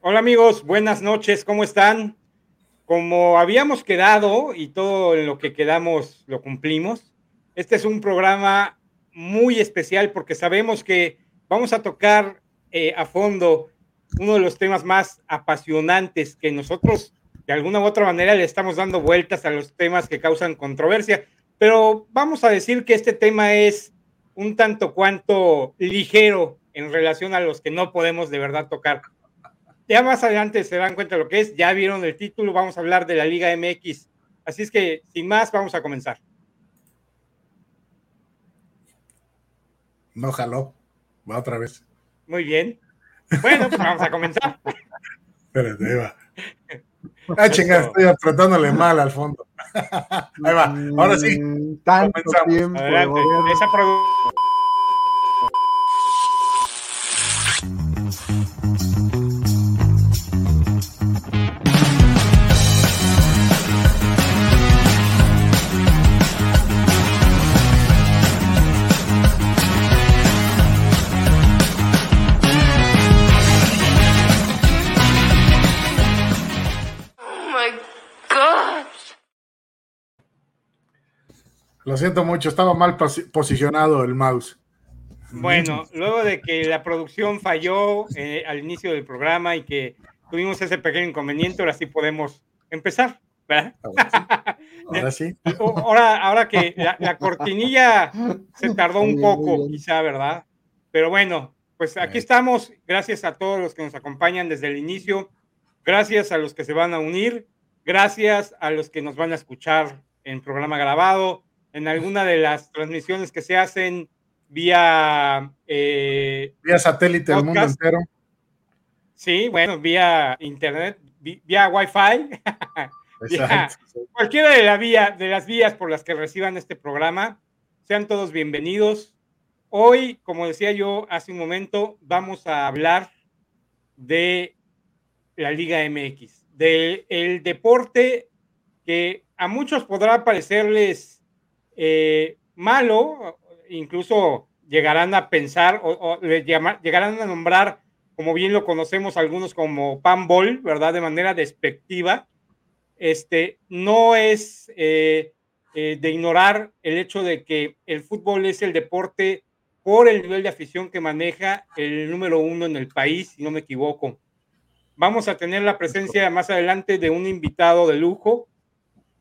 Hola amigos, buenas noches, ¿cómo están? Como habíamos quedado y todo lo que quedamos lo cumplimos, este es un programa muy especial porque sabemos que vamos a tocar eh, a fondo uno de los temas más apasionantes que nosotros de alguna u otra manera le estamos dando vueltas a los temas que causan controversia, pero vamos a decir que este tema es un tanto cuanto ligero en relación a los que no podemos de verdad tocar. Ya más adelante se dan cuenta de lo que es, ya vieron el título, vamos a hablar de la Liga MX. Así es que, sin más, vamos a comenzar. No jaló, va otra vez. Muy bien. Bueno, pues vamos a comenzar. Espérate, va. Ah, chingada, estoy tratándole mal al fondo. Ahí va, ahora sí. Tanto tiempo. Adelante. Esa producción. Lo siento mucho, estaba mal posi- posicionado el mouse. Bueno, luego de que la producción falló eh, al inicio del programa y que tuvimos ese pequeño inconveniente, ahora sí podemos empezar, ¿verdad? Ahora sí. Ahora, ahora que la, la cortinilla se tardó un poco, quizá, ¿verdad? Pero bueno, pues aquí estamos. Gracias a todos los que nos acompañan desde el inicio. Gracias a los que se van a unir. Gracias a los que nos van a escuchar en programa grabado, en alguna de las transmisiones que se hacen vía, eh, Vía satélite el mundo entero. sí, bueno, vía internet, vía Wi-Fi. Exacto. cualquiera de, la vía, de las vías por las que reciban este programa, sean todos bienvenidos. Hoy, como decía yo hace un momento, vamos a hablar de la Liga MX, del el deporte que a muchos podrá parecerles eh, malo, incluso llegarán a pensar o, le llegarán a nombrar, como bien lo conocemos algunos como panball, ¿verdad? De manera despectiva este, no es eh, eh, de ignorar el hecho de que el fútbol es el deporte por el nivel de afición que maneja el número uno en el país, si no me equivoco. Vamos a tener la presencia más adelante de un invitado de lujo,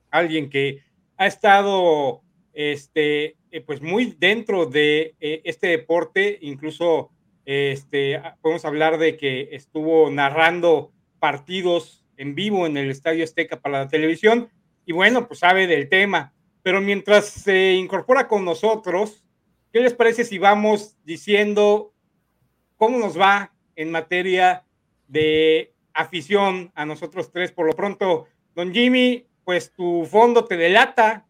alguien que ha estado este, eh, pues muy dentro de eh, este deporte, incluso este, podemos hablar de que estuvo narrando partidos en vivo en el Estadio Azteca para la televisión y bueno, pues sabe del tema. Pero mientras se incorpora con nosotros, ¿qué les parece si vamos diciendo cómo nos va en materia de afición a nosotros tres? Por lo pronto, don Jimmy, pues tu fondo te delata.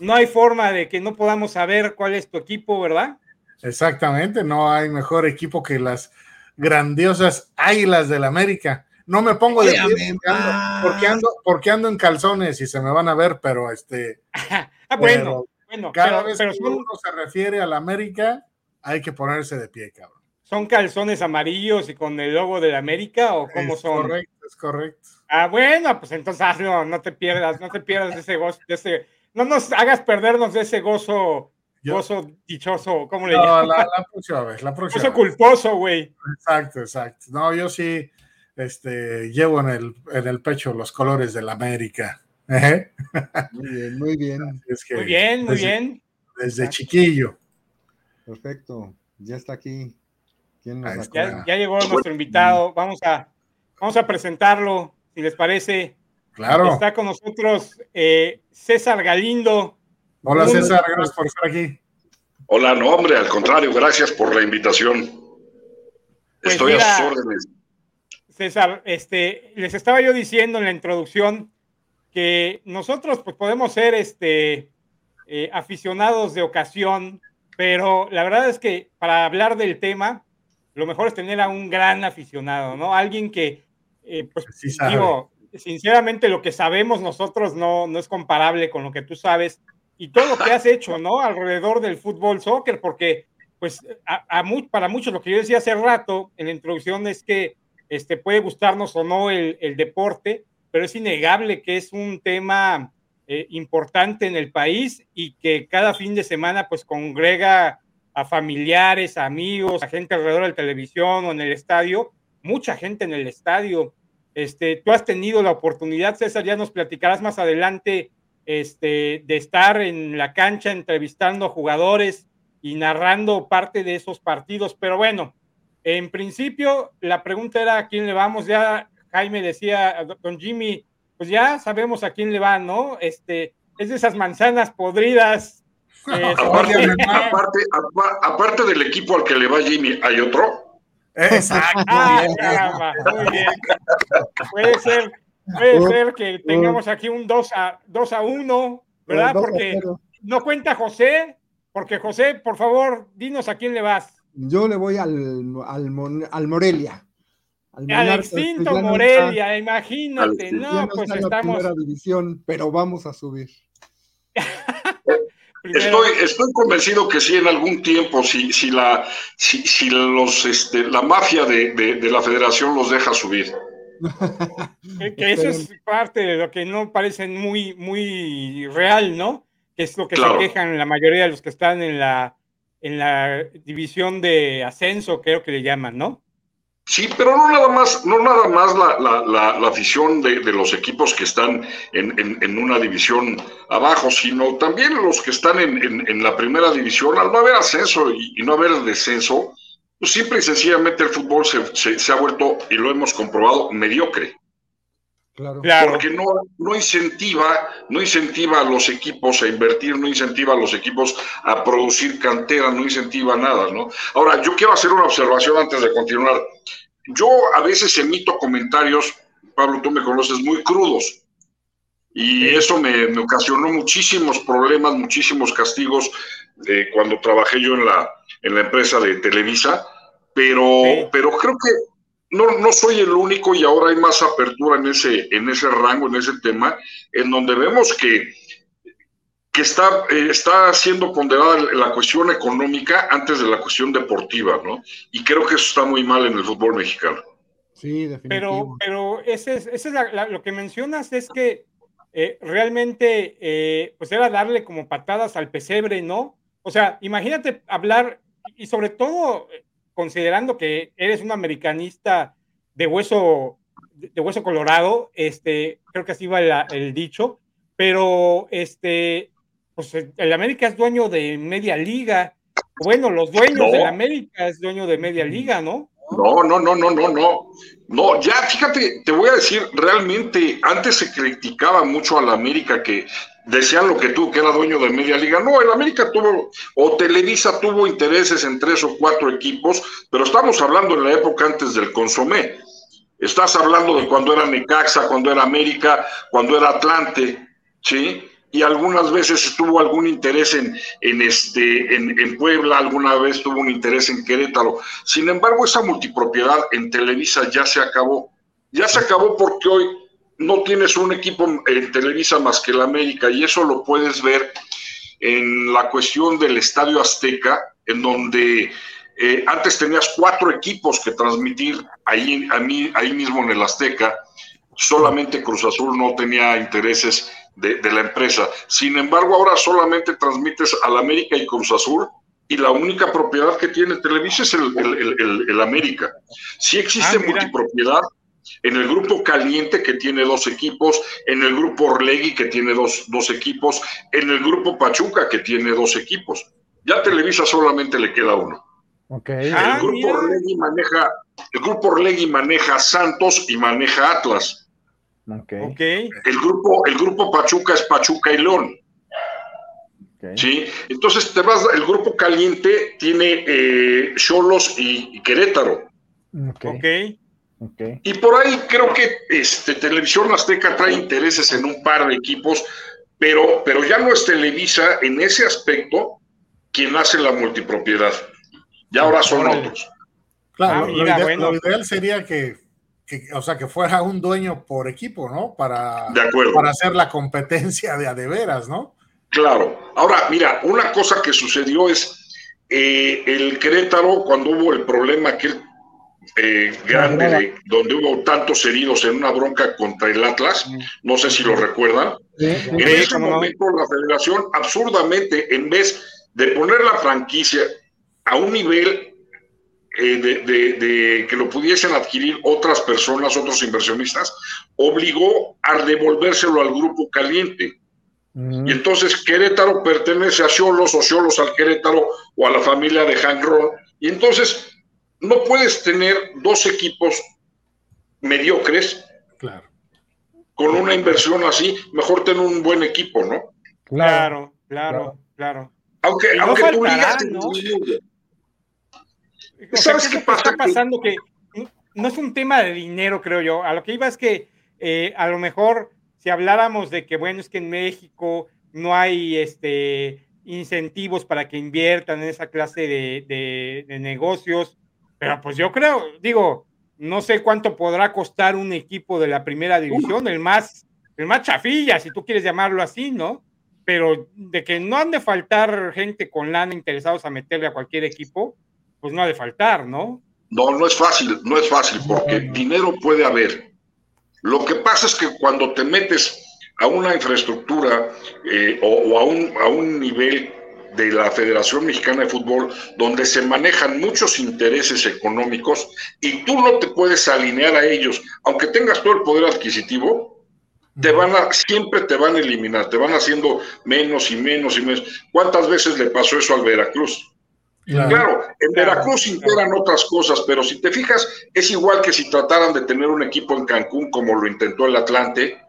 No hay forma de que no podamos saber cuál es tu equipo, ¿verdad? Exactamente, no hay mejor equipo que las grandiosas Águilas del América. No me pongo de pie porque ando, porque ando, porque ando en calzones y se me van a ver, pero este, ah, bueno, pero bueno, cada pero, vez pero que son, uno se refiere al América, hay que ponerse de pie, cabrón. son calzones amarillos y con el logo de la América o cómo es son. correcto, es correcto. Ah, bueno, pues entonces hazlo, no te pierdas, no te pierdas de ese de ese, no nos hagas perdernos de ese gozo, Yo- gozo dichoso, ¿cómo le No, llaman? la, la próxima vez, la próxima Gozo vez. culposo, güey. Exacto, exacto. No, yo sí este, llevo en el, en el pecho los colores del América. Ejé. Muy bien, muy bien. Es que Muy bien, muy desde- bien. Desde chiquillo. Perfecto. Ya está aquí. ¿Quién nos. Ya, ya llegó nuestro invitado, vamos a, vamos a presentarlo, si les parece. Claro. Está con nosotros eh, César Galindo. Hola César, gracias por estar aquí. Hola, no, hombre, al contrario, gracias por la invitación. Pues Estoy mira, a sus órdenes. César, este, les estaba yo diciendo en la introducción que nosotros pues, podemos ser este, eh, aficionados de ocasión, pero la verdad es que para hablar del tema, lo mejor es tener a un gran aficionado, ¿no? Alguien que, eh, pues, Sí digo, sinceramente lo que sabemos nosotros no, no es comparable con lo que tú sabes y todo lo que has hecho, ¿no? Alrededor del fútbol, soccer, porque, pues, a, a mu- para muchos, lo que yo decía hace rato en la introducción es que este, puede gustarnos o no el, el deporte, pero es innegable que es un tema eh, importante en el país y que cada fin de semana pues congrega a familiares, amigos, a gente alrededor de la televisión o en el estadio, mucha gente en el estadio. Este, tú has tenido la oportunidad, César, ya nos platicarás más adelante, este, de estar en la cancha entrevistando a jugadores y narrando parte de esos partidos. Pero bueno, en principio la pregunta era a quién le vamos. Ya Jaime decía, don Jimmy, pues ya sabemos a quién le va, ¿no? Este, es de esas manzanas podridas. Eh, aparte, aparte, aparte, del equipo al que le va Jimmy, ¿hay otro? Exacto. Ah, muy bien. Puede ser, puede ser que tengamos aquí un 2 a, 2 a 1, ¿verdad? Porque no cuenta José, porque José, por favor, dinos a quién le vas. Yo le voy al, al, al Morelia. Al, extinto Morelia, imagínate, no, pues estamos. En división, pero vamos a subir. estoy, estoy convencido que sí en algún tiempo, si, si la, si, si los, este, la mafia de, de, la federación los deja subir. que, eso es parte de lo que no parece muy, muy real, ¿no? Que es lo que se quejan la mayoría de los que están en la, en la división de ascenso, creo que le llaman, ¿no? Sí, pero no nada más, no nada más la, la, la, afición de, de, los equipos que están en, en, una división abajo, sino también los que están en, en la primera división. Al no haber ascenso y, no haber descenso, pues simple y sencillamente el fútbol se, se ha vuelto, y lo hemos comprobado, mediocre. Claro. Porque no, no incentiva, no incentiva a los equipos a invertir, no incentiva a los equipos a producir cantera, no incentiva nada, ¿no? Ahora, yo quiero hacer una observación antes de continuar. Yo a veces emito comentarios, Pablo, tú me conoces, muy crudos. Y eso me, me ocasionó muchísimos problemas, muchísimos castigos eh, cuando trabajé yo en la, en la empresa de Televisa, pero, sí. pero creo que no, no soy el único y ahora hay más apertura en ese, en ese rango, en ese tema, en donde vemos que, que está, eh, está siendo ponderada la cuestión económica antes de la cuestión deportiva, ¿no? Y creo que eso está muy mal en el fútbol mexicano. Sí, definitivamente. Pero, pero ese es, ese es la, la, lo que mencionas es que eh, realmente eh, pues era darle como patadas al pesebre, ¿no? O sea, imagínate hablar y sobre todo considerando que eres un americanista de hueso, de hueso colorado, este, creo que así va el, el dicho, pero este, pues el América es dueño de media liga. Bueno, los dueños no. del América es dueño de media liga, ¿no? No, no, no, no, no, no. No, ya fíjate, te voy a decir, realmente antes se criticaba mucho a la América que decían lo que tú, que era dueño de media liga. No, el América tuvo, o Televisa tuvo intereses en tres o cuatro equipos, pero estamos hablando en la época antes del consomé. Estás hablando de cuando era Necaxa, cuando era América, cuando era Atlante, ¿sí? Y algunas veces tuvo algún interés en, en, este, en, en Puebla, alguna vez tuvo un interés en Querétaro. Sin embargo, esa multipropiedad en Televisa ya se acabó. Ya se acabó porque hoy no tienes un equipo en Televisa más que el América y eso lo puedes ver en la cuestión del Estadio Azteca, en donde eh, antes tenías cuatro equipos que transmitir ahí, ahí mismo en el Azteca, solamente Cruz Azul no tenía intereses de, de la empresa. Sin embargo, ahora solamente transmites al América y Cruz Azul y la única propiedad que tiene Televisa es el, el, el, el América. Sí existe ah, multipropiedad, en el grupo Caliente, que tiene dos equipos, en el grupo Orlegui, que tiene dos, dos equipos, en el grupo Pachuca, que tiene dos equipos. Ya Televisa solamente le queda uno. Okay. El, ah, grupo Orlegui maneja, el grupo Orlegui maneja Santos y maneja Atlas. Okay. okay. El, grupo, el grupo Pachuca es Pachuca y León. Okay. ¿Sí? Entonces te vas, el grupo caliente tiene Cholos eh, y, y, Querétaro. Ok. okay. Okay. Y por ahí creo que este, Televisión Azteca trae intereses en un par de equipos, pero, pero ya no es Televisa en ese aspecto quien hace la multipropiedad. Ya ahora son otros. Claro, ah, mira, lo, ideal, bueno. lo, ideal, sería que, que, o sea, que fuera un dueño por equipo, ¿no? Para, de acuerdo. para hacer la competencia de a de veras, ¿no? Claro. Ahora, mira, una cosa que sucedió es eh, el Querétaro, cuando hubo el problema aquel eh, grande de- donde hubo tantos heridos en una bronca contra el Atlas, no sé si lo recuerdan. En ese momento la federación absurdamente, en vez de poner la franquicia a un nivel eh, de, de- de que lo pudiesen adquirir otras personas, otros inversionistas, obligó a devolvérselo al grupo caliente. Y entonces Querétaro pertenece a Cholos o Cholos al Querétaro o a la familia de Hank Ron. Y entonces no puedes tener dos equipos mediocres Claro. con una inversión así, mejor tener un buen equipo, ¿no? Claro, claro, claro. Aunque, no aunque tú faltará, digas... ¿no? ¿Sabes O sea, ¿qué es qué lo que pasa? está pasando? Que no es un tema de dinero, creo yo. A lo que iba es que eh, a lo mejor si habláramos de que, bueno, es que en México no hay este, incentivos para que inviertan en esa clase de, de- de negocios, pero pues yo creo, digo, no sé cuánto podrá costar un equipo de la primera división, el más, el más chafilla, si tú quieres llamarlo así, ¿no? Pero de que no han de faltar gente con lana interesados a meterle a cualquier equipo, pues no ha de faltar, ¿no? No, no es fácil, no es fácil, porque dinero puede haber. Lo que pasa es que cuando te metes a una infraestructura eh, o, o a, un, a un nivel de la Federación Mexicana de Fútbol donde se manejan muchos intereses económicos y tú no te puedes alinear a ellos, aunque tengas todo el poder adquisitivo, te van a, siempre te van a eliminar, te van haciendo menos y menos y menos. ¿Cuántas veces le pasó eso al Veracruz? Claro. Claro, en Claro, Veracruz integran otras cosas, pero si te fijas, es igual que si trataran de tener un equipo en Cancún como lo intentó el Atlante,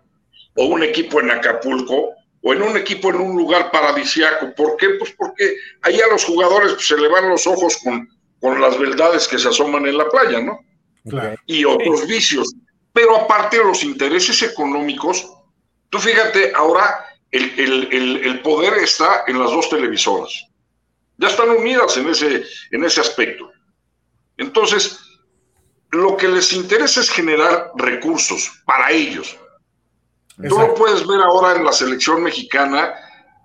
o un equipo en Acapulco, o en un equipo en un lugar paradisiaco. ¿Por qué? Pues porque ahí a los jugadores pues, se le van los ojos con, con las verdades que se asoman en la playa, ¿no? Claro. y otros vicios. Pero aparte de los intereses económicos, tú fíjate, ahora el, el- el- el poder está en las dos televisoras. Ya están unidas en ese, en ese aspecto. Entonces, lo que les interesa es generar recursos para ellos. Tú lo Exacto. puedes ver ahora en la selección mexicana,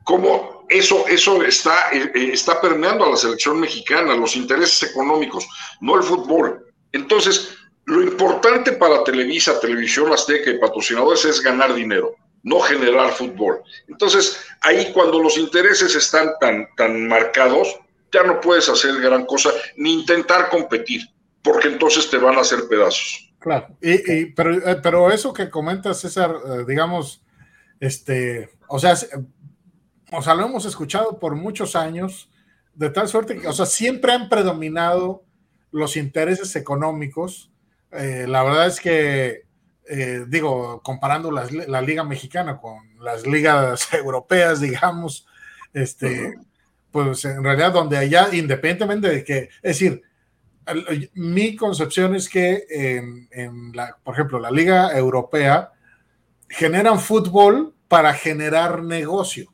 cómo eso, eso está, eh, eh, está permeando a la selección mexicana, los intereses económicos, no el fútbol. Entonces, lo importante para Televisa, Televisión Azteca y patrocinadores es ganar dinero, no generar fútbol. Entonces, ahí cuando los intereses están tan, tan marcados, ya no puedes hacer gran cosa ni intentar competir, porque entonces te van a hacer pedazos. Claro, y, pero, eh, pero eso que comenta César, eh, digamos, este, o sea, o sea, lo hemos escuchado por muchos años, de tal suerte que, o sea, siempre han predominado los intereses económicos. Eh, la verdad es que, eh, digo, comparando las la Liga Mexicana con las ligas europeas, digamos, este, pues en realidad donde allá, independientemente de que, es decir, mi concepción es que en, en la, por ejemplo, la Liga Europea generan fútbol para generar negocio.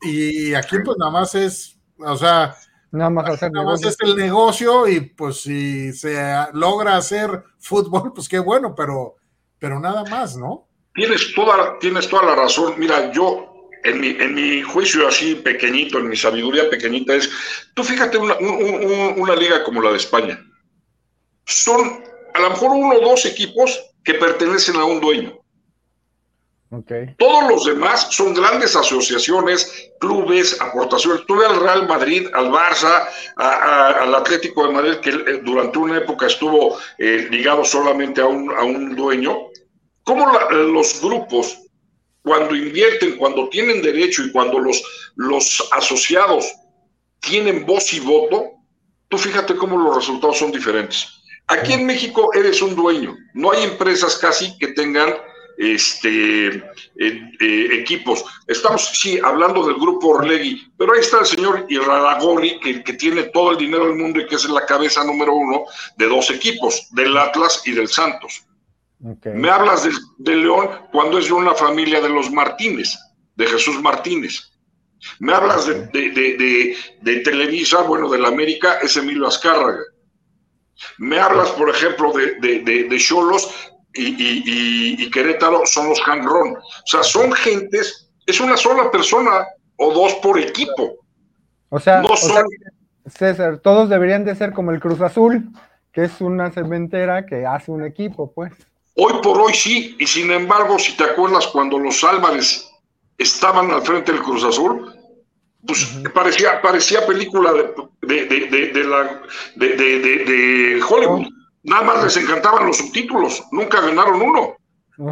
Y aquí pues nada más es, o sea, Nada más hacer nada más negocio. es el negocio y pues si se logra hacer fútbol, pues qué bueno, pero, pero nada más, ¿no? Tienes toda, tienes toda la razón. Mira, yo, en mi, en mi juicio así pequeñito, en mi sabiduría pequeñita, es, tú fíjate una, un- un- una liga como la de España. Son a lo mejor uno o dos equipos que pertenecen a un dueño. Ok. Todos los demás son grandes asociaciones, clubes, aportaciones. Tuve al Real Madrid, al Barça, al Atlético de Madrid, que eh, durante una época estuvo eh, ligado solamente a un, a un dueño. ¿Cómo los grupos, cuando invierten, cuando tienen derecho y cuando los, los asociados tienen voz y voto, tú fíjate cómo los resultados son diferentes. Aquí en México eres un dueño. No hay empresas casi que tengan este, eh, eh, equipos. Estamos, sí, hablando del grupo Orlegui, pero ahí está el señor Iraragorri, que, que tiene todo el dinero del mundo y que es la cabeza número uno de dos equipos, del Atlas y del Santos. Me hablas del de León cuando es de una familia de los Martínez, de Jesús Martínez. Me hablas de, de, de, Televisa, bueno, de la América, es Emilio Azcárraga. Me hablas, por ejemplo, de, de, de, de Cholos y, y, y- y Querétaro, son los Hangrón. O sea, son gentes, es una sola persona o dos por equipo. O sea, No o sea, son, César, todos deberían de ser como el Cruz Azul, que es una cementera que hace un equipo, pues. Hoy por hoy sí, y sin embargo, si te acuerdas cuando los Álvarez estaban al frente del Cruz Azul, pues parecía, parecía película de, de, de, de- de la, de, de- de- de Hollywood. Nada más les encantaban los subtítulos, nunca ganaron uno.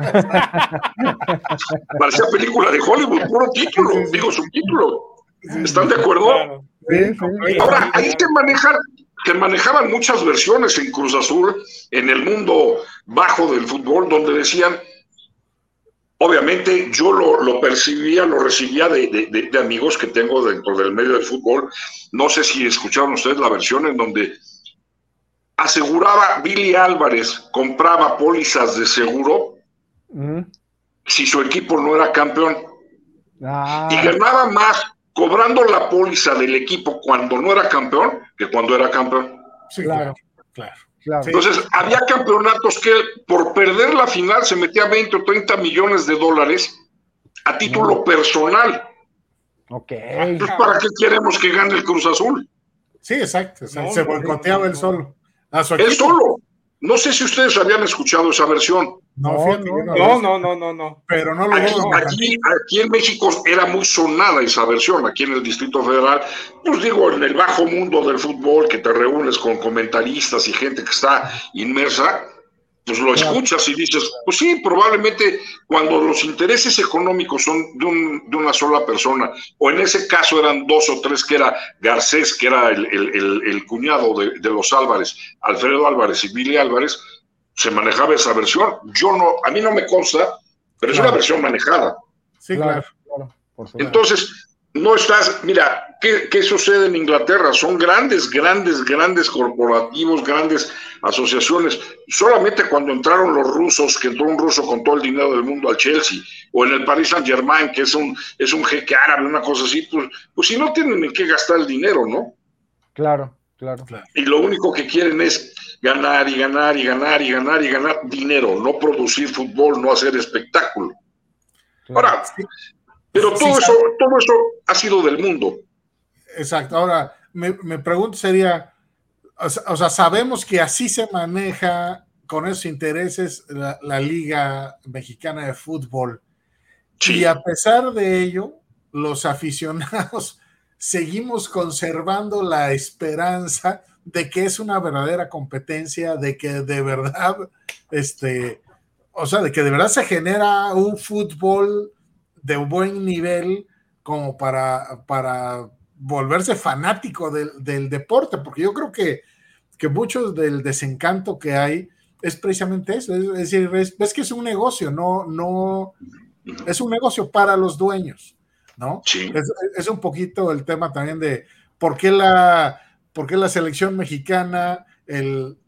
Parecía película de Hollywood, puro título, digo subtítulo. ¿Están de acuerdo? Ahora, ahí se manejan, se manejaban muchas versiones en Cruz Azul, en el mundo bajo del fútbol, donde decían, obviamente yo lo, lo percibía, lo recibía de- de amigos que tengo dentro del medio del fútbol. No sé si escucharon ustedes la versión en donde aseguraba Billy Álvarez, compraba pólizas de seguro si su equipo no era campeón Ah, y ganaba más cobrando la póliza del equipo cuando no era campeón que cuando era campeón. Sí, Claro. claro. claro. Sí. Entonces, había campeonatos que por perder la final se metía 20 o 30 millones de dólares a título personal. Ok. Entonces, ¿para qué queremos que gane el Cruz Azul? Sí, exacto. exacto. No, se no, boicoteaba no, no. solo. A su Él solo. No sé si ustedes habían escuchado esa versión. No, No, fíjate, no, No, no, no, no, no. Pero no lo Aquí, aquí, aquí en México era muy sonada esa versión, aquí en el Distrito Federal. Pues digo, en el bajo mundo del fútbol, que te reúnes con comentaristas y gente que está inmersa, pues lo escuchas y dices, pues sí, probablemente cuando los intereses económicos son de, un- de una sola persona, o en ese caso eran dos o tres, que era Garcés, que era el, el- el- el cuñado de, de los Álvarez, Alfredo Álvarez y Billy Álvarez, se manejaba esa versión. Yo no, a mí no me consta, pero es Claro. una versión manejada. Sí, claro. claro, por supuesto. Entonces, no estás, mira, ¿qué, qué sucede en Inglaterra? Son grandes, grandes, grandes corporativos, grandes asociaciones. Solamente cuando entraron los rusos, que entró un ruso con todo el dinero del mundo al Chelsea, o en el Paris Saint Germain, que es un, es un jeque árabe, una cosa así, pues, pues si no tienen en qué gastar el dinero, ¿no? Claro, claro. Y lo único que quieren es ganar y ganar y ganar y ganar y ganar dinero, no producir fútbol, no hacer espectáculo. claro. Ahora, pero todo sí, eso, todo eso ha sido del mundo. Exacto. Ahora, mi, mi pregunta sería, o sea, o sea, sabemos que así se maneja con esos intereses la, la Liga Mexicana de Fútbol. Sí. Y a pesar de ello, los aficionados seguimos conservando la esperanza de que es una verdadera competencia, de que de verdad, este, o sea, de que de verdad se genera un fútbol de buen nivel como para, para volverse fanático del, del deporte, porque yo creo que, que mucho del desencanto que hay es precisamente eso, es, decir, es, es que es un negocio, no, no, es un negocio para los dueños, ¿no? Sí. Es, es un poquito el tema también de por qué la, por qué la selección mexicana, el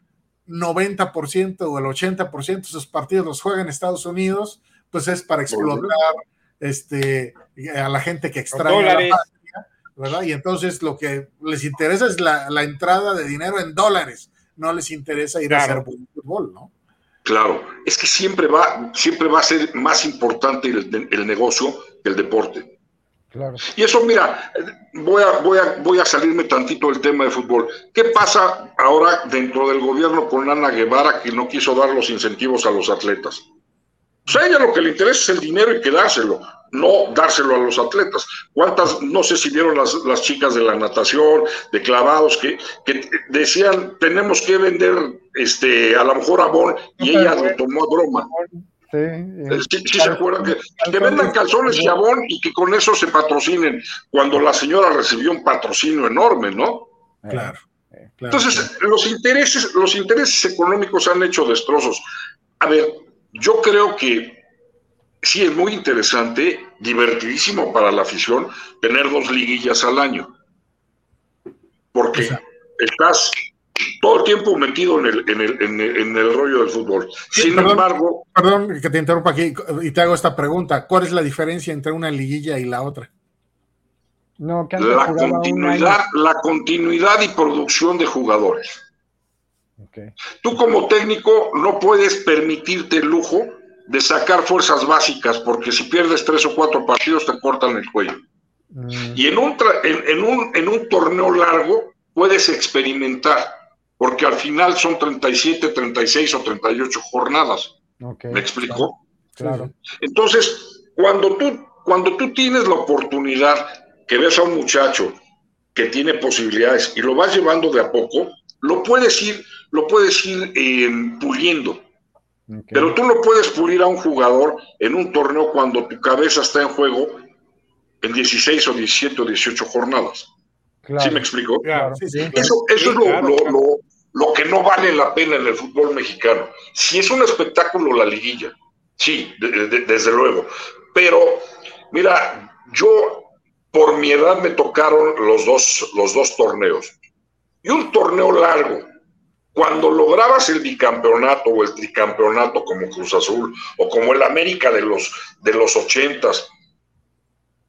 90% o el 80% de sus partidos los juega en Estados Unidos, pues es para explotar este, a la gente que extrae la dólares. patria, ¿verdad? Y entonces lo que les interesa es la, la entrada de dinero en dólares, no les interesa ir a hacer buen fútbol, ¿no? Claro, es que siempre va, siempre va a ser más importante el, el negocio que el deporte. claro. Y eso, mira, voy a, voy, a, voy a salirme tantito del tema de fútbol. ¿Qué pasa ahora dentro del gobierno con Ana Guevara que no quiso dar los incentivos a los atletas? O sea, a ella lo que le interesa es el dinero y quedárselo, no dárselo a los atletas. ¿Cuántas, no sé si vieron las, las chicas de la natación, de clavados, que, que decían, tenemos que vender este, a lo mejor abón, y ella lo tomó a broma. Sí, Eh, Sí, sí se acuerdan que, que vendan calzones y abón y que con eso se patrocinen, cuando la señora recibió un patrocinio enorme, ¿no? Claro. eh, claro, Entonces, los intereses, los intereses económicos han hecho destrozos. A ver, yo creo que sí es muy interesante, divertidísimo para la afición, tener dos liguillas al año. Porque Exacto. estás todo el tiempo metido en el, en el, en el, en el rollo del fútbol. Sí, Sin perdón. embargo, Perdón que te interrumpa aquí y te hago esta pregunta. ¿Cuál es la diferencia entre una liguilla y la otra? No, que la continuidad, la continuidad y producción de jugadores. Ok, Tú como técnico no puedes permitirte el lujo de sacar fuerzas básicas porque si pierdes tres o cuatro partidos te cortan el cuello. mm, Y en un, tra- en, en un, en un torneo largo puedes experimentar, porque al final son 37, 36 o 38 jornadas. ¿Me explico? Claro. Entonces, cuando tú, cuando tú tienes la oportunidad que ves a un muchacho que tiene posibilidades y lo vas llevando de a poco, lo puedes ir, lo puedes ir eh, puliendo. Pero tú no puedes pulir a un jugador en un torneo cuando tu cabeza está en juego en 16 o 17 o 18 jornadas. Claro. ¿Sí me explico? Claro. Sí, sí. Eso, eso Sí, es lo, claro, lo- claro. lo- lo que no vale la pena en el fútbol mexicano. Si es un espectáculo la liguilla, sí, de- de- desde luego. Pero, mira, yo por mi edad me tocaron los dos, los dos torneos. Y un torneo largo, cuando lograbas el bicampeonato o el tricampeonato como Cruz Azul o como el América de los, de los ochentas,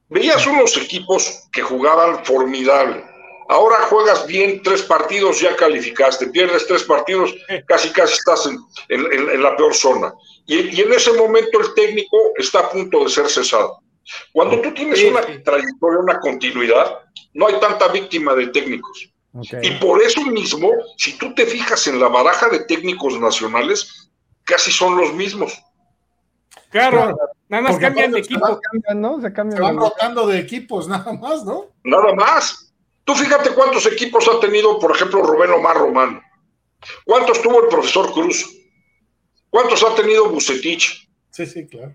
veías unos equipos que jugaban formidable. Ahora juegas bien tres partidos, ya calificaste, pierdes tres partidos, casi casi estás en, en- en- en la peor zona. Y, y en ese momento el técnico está a punto de ser cesado. Cuando tú tienes una trayectoria, una continuidad, no hay tanta víctima de técnicos. Y por eso mismo, si tú te fijas en la baraja de técnicos nacionales, casi son los mismos. Claro, nada más Porque cambian de equipo. Se cambian, ¿no? Se cambian. Se van de- rotando de equipos nada más, ¿no? Nada más. Tú fíjate cuántos equipos ha tenido, por ejemplo, Rubén Omar Romano. ¿Cuántos tuvo el profesor Cruz? ¿Cuántos ha tenido Bucetich? Sí, sí, claro.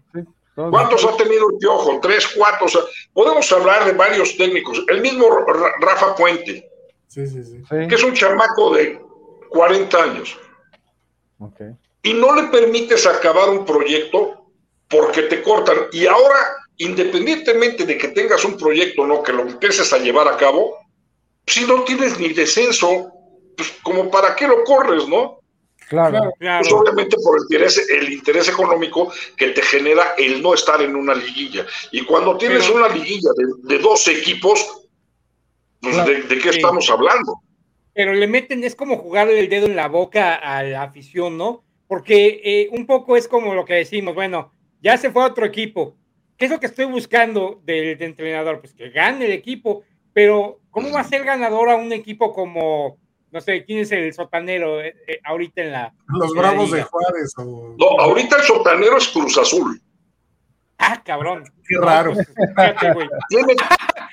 ¿Cuántos ha tenido el Piojo? Tres, cuatro. O sea, podemos hablar de varios técnicos. El mismo Ra- Rafa Puente, Sí, sí, que es un chamaco de 40 años. ok. y no le permites acabar un proyecto porque te cortan. Y ahora, independientemente de que tengas un proyecto o no, que lo empieces a llevar a cabo, si no tienes ni descenso, pues como para qué lo corres, ¿no? Claro. Pues Claro. obviamente por el interés, el interés económico que te genera el no estar en una liguilla. Y cuando tienes Pero- una liguilla de, de dos equipos, pues Claro. ¿de, de qué Sí. estamos hablando? pero le meten, es como jugarle el dedo en la boca a la afición, ¿no? Porque eh, un poco es como lo que decimos, bueno, ya se fue a otro equipo. ¿Qué es lo que estoy buscando del, entrenador? Pues que gane el equipo, pero ¿cómo va a ser ganador a un equipo como, no sé, quién es el sotanero eh, eh, ahorita en la... Los en la Bravos de? Juárez. O... No, ahorita el sotanero es Cruz Azul. Ah, cabrón. Qué raro. No, pues, fíjate, güey. Tiene,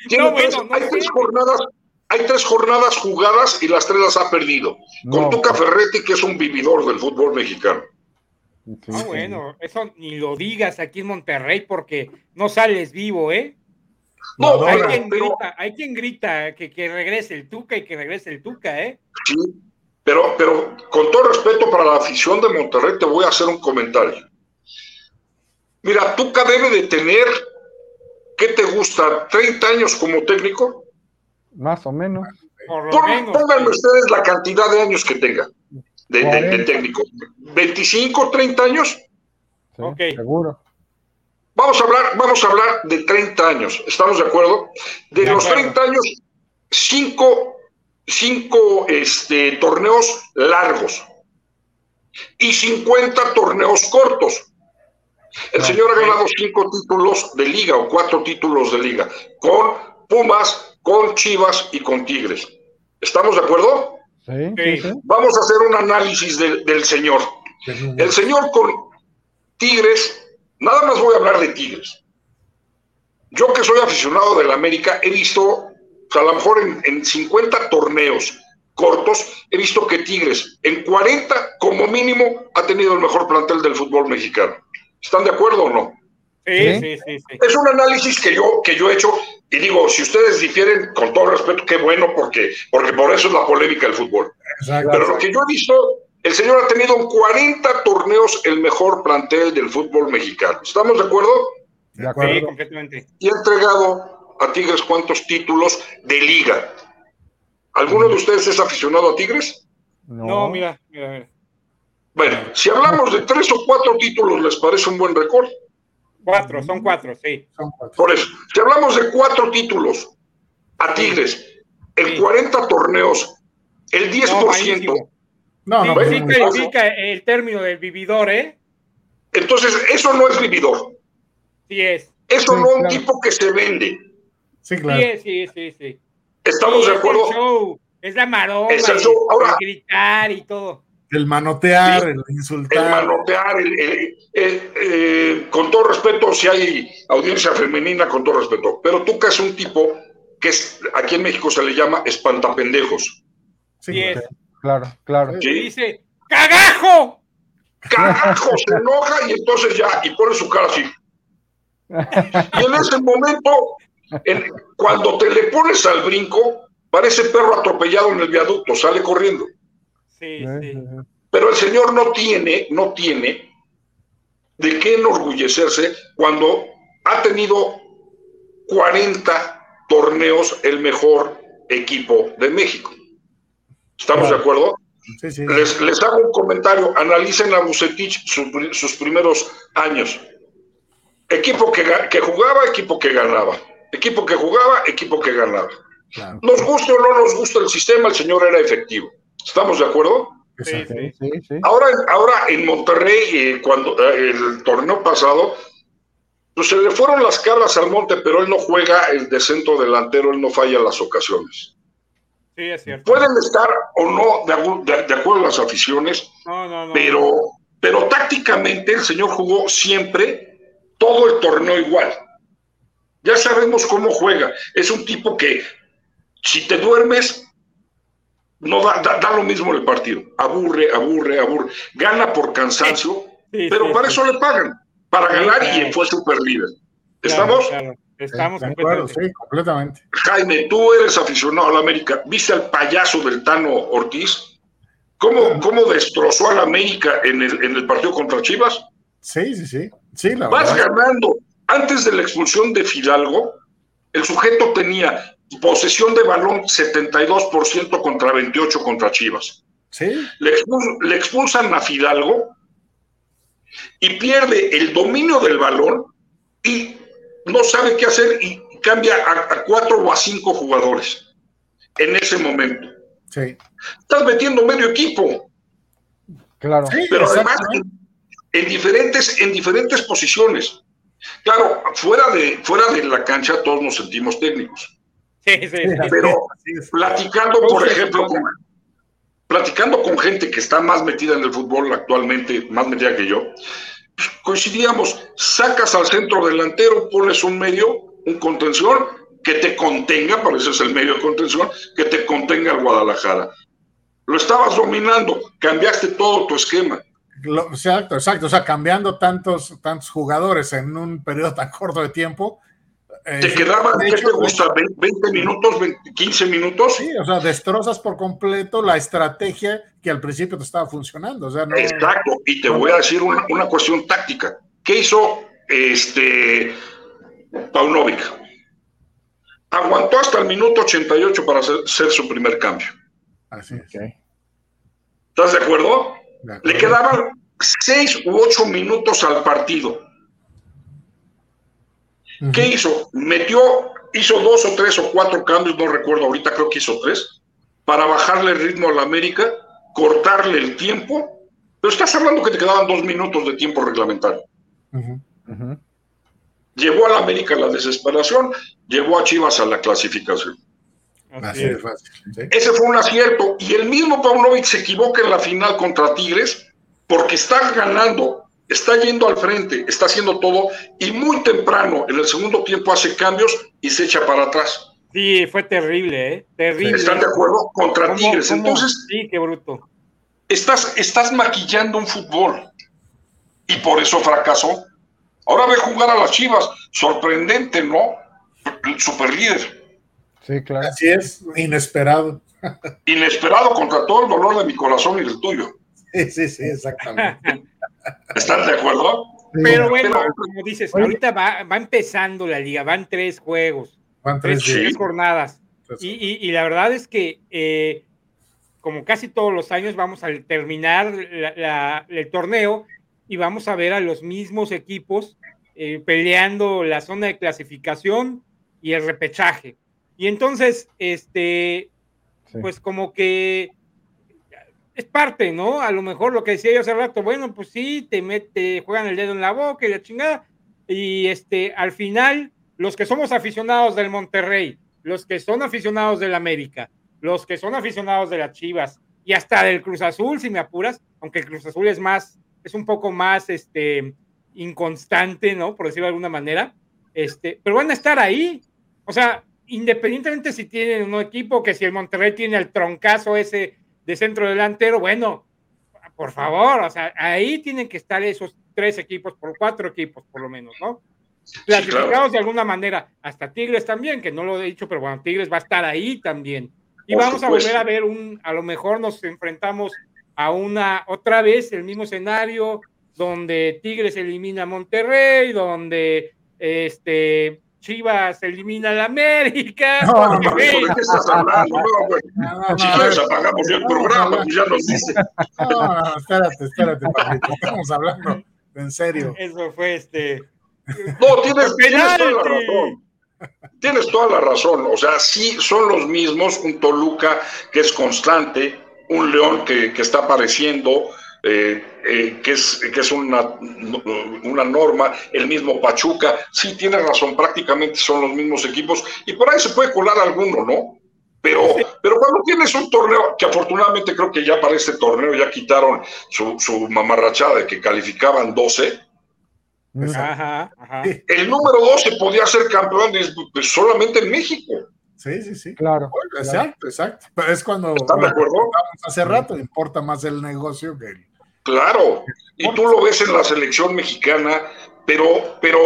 tiene No, tres, bueno, no hay tres jornadas, hay tres jornadas jugadas y las tres las ha perdido. Con No, Tuca Ferretti, que es un vividor del fútbol mexicano. Ah, sí. bueno, eso ni lo digas aquí en Monterrey porque no sales vivo, ¿eh? No, No, hay, pero, quien pero- grita, hay quien grita que, que regrese el Tuca y que regrese el Tuca, ¿eh? sí, pero, pero con todo respeto para la afición de Monterrey, te voy a hacer un comentario. Mira, Tuca debe de tener, ¿qué te gusta? ¿30 años como técnico? Más o menos. Por Pon-. Pónganme ustedes la cantidad de años que tenga de, de- de Cuarenta. técnico. ¿25, 30 años? Sí, Ok. Seguro. Vamos a hablar, vamos a hablar de 30 años, ¿estamos de acuerdo? De De los acuerdo. 30 años, cinco, cinco este, torneos largos y 50 torneos cortos. El señor ha ganado cinco títulos de liga o cuatro títulos de liga, con Pumas, con Chivas y con Tigres. ¿Estamos de acuerdo? Sí, Sí. sí, sí. Vamos a hacer un análisis del- del señor. El señor con Tigres, nada más voy a hablar de Tigres. Yo que soy aficionado del América, he visto, pues, a lo mejor en, en 50 torneos cortos, he visto que Tigres en 40 como mínimo ha tenido el mejor plantel del fútbol mexicano. ¿Están de acuerdo o no? Sí, ¿Sí? sí, sí, sí. Es un análisis que yo, que yo he hecho y digo, si ustedes difieren, con todo respeto, qué bueno, porque, porque por eso es la polémica del fútbol. Exacto. Pero lo que yo he visto, el señor ha tenido en 40 torneos el mejor plantel del fútbol mexicano. ¿Estamos de acuerdo? De Sí, acuerdo. completamente. Y ha entregado a Tigres cuántos títulos de liga. ¿Alguno de ustedes es aficionado a Tigres? No, No, mira, mira, mira. Bueno, si hablamos de tres o cuatro títulos, ¿les parece un buen récord? Cuatro, son cuatro, sí. Son cuatro. Por eso, si hablamos de cuatro títulos a Tigres en Sí. 40 torneos, el 10%, No. No, Sí, no, sí pues, califica el término del vividor, ¿eh? entonces eso no es vividor. Sí es. Eso Sí, no es un tipo que se vende. sí, claro. Sí es, sí, sí, sí. ¿Estamos Sí, de es acuerdo? el show. Es la maroma, Es y eso. Ahora- el gritar y todo. El manotear, el El insultar. manotear, el- el- el- eh, con todo respeto, si hay audiencia femenina, con todo respeto. Pero tú que es un tipo que es, aquí en México se le llama espantapendejos. Sí, Sí es. Claro, claro. Y ¿sí? dice, ¡cagajo! Carajo, se enoja y entonces ya, y pone su cara así. Y en ese momento, en- cuando te le pones al brinco, parece perro atropellado en el viaducto, sale corriendo. Sí, sí. Pero el señor no tiene, no tiene de qué enorgullecerse cuando ha tenido 40 torneos el mejor equipo de México. ¿Estamos de acuerdo? sí, sí. Les, les hago un comentario. Analicen a Bucetich sus, pri- sus primeros años. Equipo que, que jugaba, equipo que ganaba. Equipo que jugaba, equipo que ganaba. Claro, Nos guste o no nos gusta el sistema, el señor era efectivo. ¿Estamos de acuerdo? Sí, sí. Sí. Ahora, ahora en Monterrey, eh, cuando eh, el torneo pasado, pues se le fueron las cabras al monte, pero él no juega el de centro delantero, él no falla las ocasiones. Sí, es cierto. Pueden estar o no de, acu- de- de acuerdo a las aficiones, No, no, no. pero, pero tácticamente el señor jugó siempre todo el torneo igual. Ya sabemos cómo juega. Es un tipo que si te duermes, no da, da- da lo mismo el partido. Aburre, aburre, aburre. Gana por cansancio, Sí, pero sí, para sí. eso le pagan, para Sí, ganar claro. y fue super líder. Claro, ¿Estamos? claro. Estamos acuerdo, sí, completamente. Jaime, tú eres aficionado a la América. ¿Viste al payaso del Tano Ortiz? ¿Cómo, cómo destrozó a la América en el, en el partido contra Chivas? Sí, sí, sí. Sí, la Vas verdad. ganando. Antes de la expulsión de Fidalgo, el sujeto tenía posesión de balón 72% contra 28% contra Chivas. Sí, Le, expul- le expulsan a Fidalgo y pierde el dominio del balón y no sabe qué hacer y cambia a, a cuatro o a cinco jugadores en ese momento. sí. Estás metiendo medio equipo, Claro. Sí, pero además en diferentes, en diferentes posiciones. Claro, fuera de, fuera de la cancha todos nos sentimos técnicos, Sí, sí, sí. pero platicando, por ejemplo, con, platicando con gente que está más metida en el fútbol actualmente, más metida que yo, pues, coincidíamos, sacas al centro delantero, pones un medio, un contención, que te contenga, por eso es el medio de contención, que te contenga al Guadalajara. Lo estabas dominando, cambiaste todo tu esquema. Lo- exacto, exacto. O sea, cambiando tantos, tantos jugadores en un periodo tan corto de tiempo. Eh, Te quedaban, de ¿qué hecho, te gusta? ¿20 20 minutos, 20, 15 minutos? Sí, o sea, destrozas por completo la estrategia que al principio te estaba funcionando. O sea, no, Exacto, y te voy a decir una, una cuestión táctica. ¿Qué hizo este Paunovic? Aguantó hasta el minuto 88 para hacer, su primer cambio. Así es. Ok. ¿Estás de acuerdo? de Le acuerdo. quedaban seis u ocho minutos al partido. ¿Qué hizo? Metió, hizo dos o tres o cuatro cambios, no recuerdo ahorita, creo que hizo tres, para bajarle el ritmo a la América, cortarle el tiempo. Pero estás hablando que te quedaban dos minutos de tiempo reglamentario. Llevó a la América a la desesperación, llevó a Chivas a la clasificación. Así es. sí. Ese fue un acierto. Y el mismo Paunovic se equivoca en la final contra Tigres porque está ganando, está yendo al frente, está haciendo todo y muy temprano en el segundo tiempo hace cambios y se echa para atrás. Sí, fue terrible, ¿eh? Terrible. ¿Están de acuerdo? Contra ¿Cómo- Tigres. cómo? Entonces, Sí, qué bruto. estás, estás maquillando un fútbol y por eso fracasó. Ahora ve jugar a las Chivas. Sorprendente, ¿no? Super líder. Sí, claro. Así es, inesperado. Inesperado contra todo el dolor de mi corazón y del tuyo. Sí, sí, sí, exactamente. ¿Están de acuerdo? Pero bueno, Pero- como dices, Oye. ahorita va, va empezando la liga, van tres juegos, Van tres, tres Sí. tres jornadas. Y, y- y la verdad es que, eh, como casi todos los años, vamos a terminar la- la- el torneo y vamos a ver a los mismos equipos eh, peleando la zona de clasificación y el repechaje. Y entonces, este, Sí. pues como que es parte, ¿no? A lo mejor lo que decía yo hace rato, bueno, pues sí, te mete, juegan el dedo en la boca y la chingada. Y este, al final, los que somos aficionados del Monterrey, los que son aficionados del América los que son aficionados de las Chivas y hasta del Cruz Azul, si me apuras, aunque el Cruz Azul es más, es un poco más este, inconstante, ¿no? Por decirlo de alguna manera, este, pero van a estar ahí. O sea, independientemente si tienen un equipo, que si el Monterrey tiene el troncazo ese de centro delantero, bueno, por favor, o sea, ahí tienen que estar esos tres equipos, por cuatro equipos por lo menos, ¿no? Clasificados claro. de alguna manera, hasta Tigres también, que no lo he dicho, pero bueno, Tigres va a estar ahí también. Y Por vamos supuesto. a volver a ver un, a lo mejor nos enfrentamos a una, otra vez el mismo escenario, donde Tigres elimina a Monterrey, donde este Chivas elimina a la América. No, no, güey, ¿De qué estás hablando? No, güey. No, no, quieres apagamos el programa, pues ya nos dice. no, no, espérate, espérate, Pablito, estamos hablando en serio. Eso fue este. No, tienes, tienes toda la ¡Penalti! razón. Tienes toda la razón. O sea, sí son los mismos, un Toluca que es constante, un León que, que está apareciendo, eh, eh, que es, que es una, una norma, el mismo Pachuca. Sí, tienes razón, prácticamente son los mismos equipos y por ahí se puede colar alguno, ¿no? Pero, pero cuando tienes un torneo, que afortunadamente creo que ya para este torneo ya quitaron su, su mamarrachada de que calificaban 12, Mm. Ajá, ajá. el número 12 podía ser campeón de- pues, solamente en México. Sí, sí, sí. Claro. Exacto, exacto. Pero es cuando ¿Están de acuerdo? comentábamos hace rato, importa más el negocio que el. Claro, y tú lo ves en la selección mexicana, pero, pero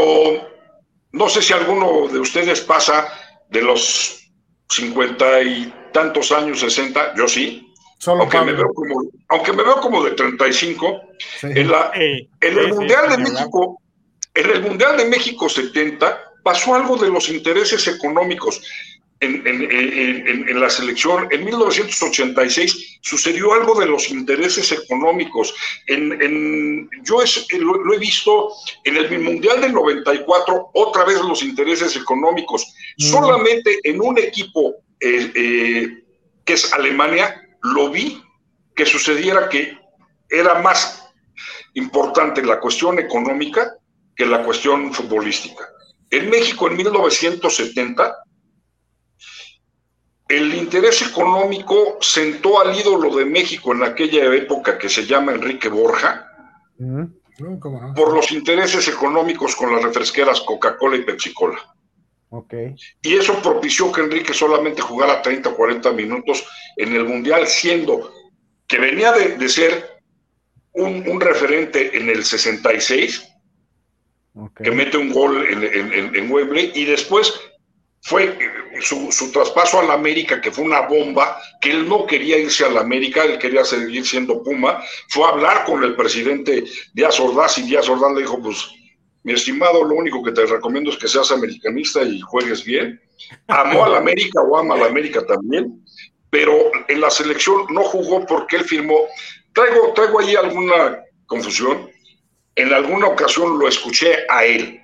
no sé si alguno de ustedes pasa de los cincuenta y tantos años, 60, yo sí, Solo aunque me, veo como, aunque me veo como de 35, Sí. en, la, en el sí, sí, Mundial de. México, en el Mundial de México 70 pasó algo de los intereses económicos en, en- en- la selección. En 1986 sucedió algo de los intereses económicos. En, en- yo es- lo, lo he visto en el Mundial del 94, otra vez los intereses económicos. Mm. Solamente en un equipo eh, eh, que es Alemania, lo vi que sucediera que era más importante la cuestión económica que la cuestión futbolística. En México, en 1970, el interés económico sentó al ídolo de México en aquella época que se llama Enrique Borja Mm. Por los intereses económicos con las refresqueras Coca-Cola y Pepsi-Cola. Ok. Y eso propició que Enrique solamente jugara 30 o 40 minutos en el Mundial, siendo que venía de, de ser un, un referente en el 66, ok. que mete un gol en, en- en- en Wembley, y después fue eh, su, su traspaso a la América, que fue una bomba, que él no quería irse a la América, él quería seguir siendo Puma, fue a hablar con el presidente Díaz Ordaz, y Díaz Ordaz le dijo, pues, mi estimado, lo único que te recomiendo es que seas americanista y juegues bien. Amó a la América o ama a la América también, pero en la selección no jugó porque él firmó. Traigo, traigo ahí alguna confusión. En alguna ocasión lo escuché a él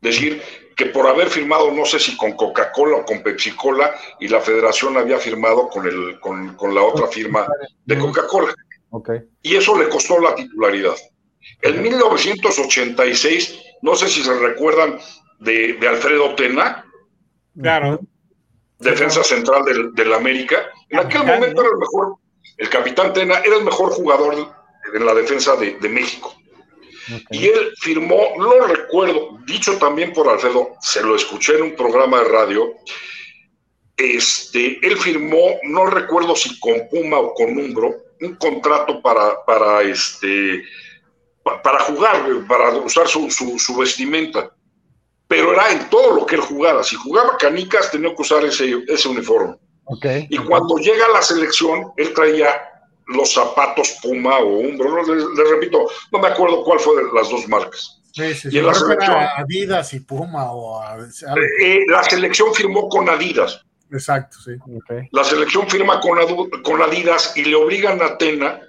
decir que por haber firmado, no sé si con Coca-Cola o con Pepsi-Cola, y la federación había firmado con, el, con, con la otra firma de Coca-Cola. Ok. Y eso le costó la titularidad. En 1986, no sé si se recuerdan de, de Alfredo Tena, Claro. defensa central del, del América. En aquel momento era el mejor, el capitán Tena era el mejor jugador en la defensa de, de México. Y él firmó, no lo recuerdo, dicho también por Alfredo, se lo escuché en un programa de radio. Este, él firmó, no recuerdo si con Puma o con Umbro, un contrato para, para este, pa- para jugar, para usar su, su- su vestimenta. Pero era en todo lo que él jugara. Si jugaba canicas, tenía que usar ese, ese uniforme. Ok. Y cuando llega a la selección, él traía los zapatos Puma o Umbro. No, le, le repito, no me acuerdo cuál fue de las dos marcas. Sí, sí, Y en la selección. Adidas y Puma o a- algo. Eh, la selección firmó con Adidas. Exacto, sí. La selección firma con, con Adidas y le obligan a Tena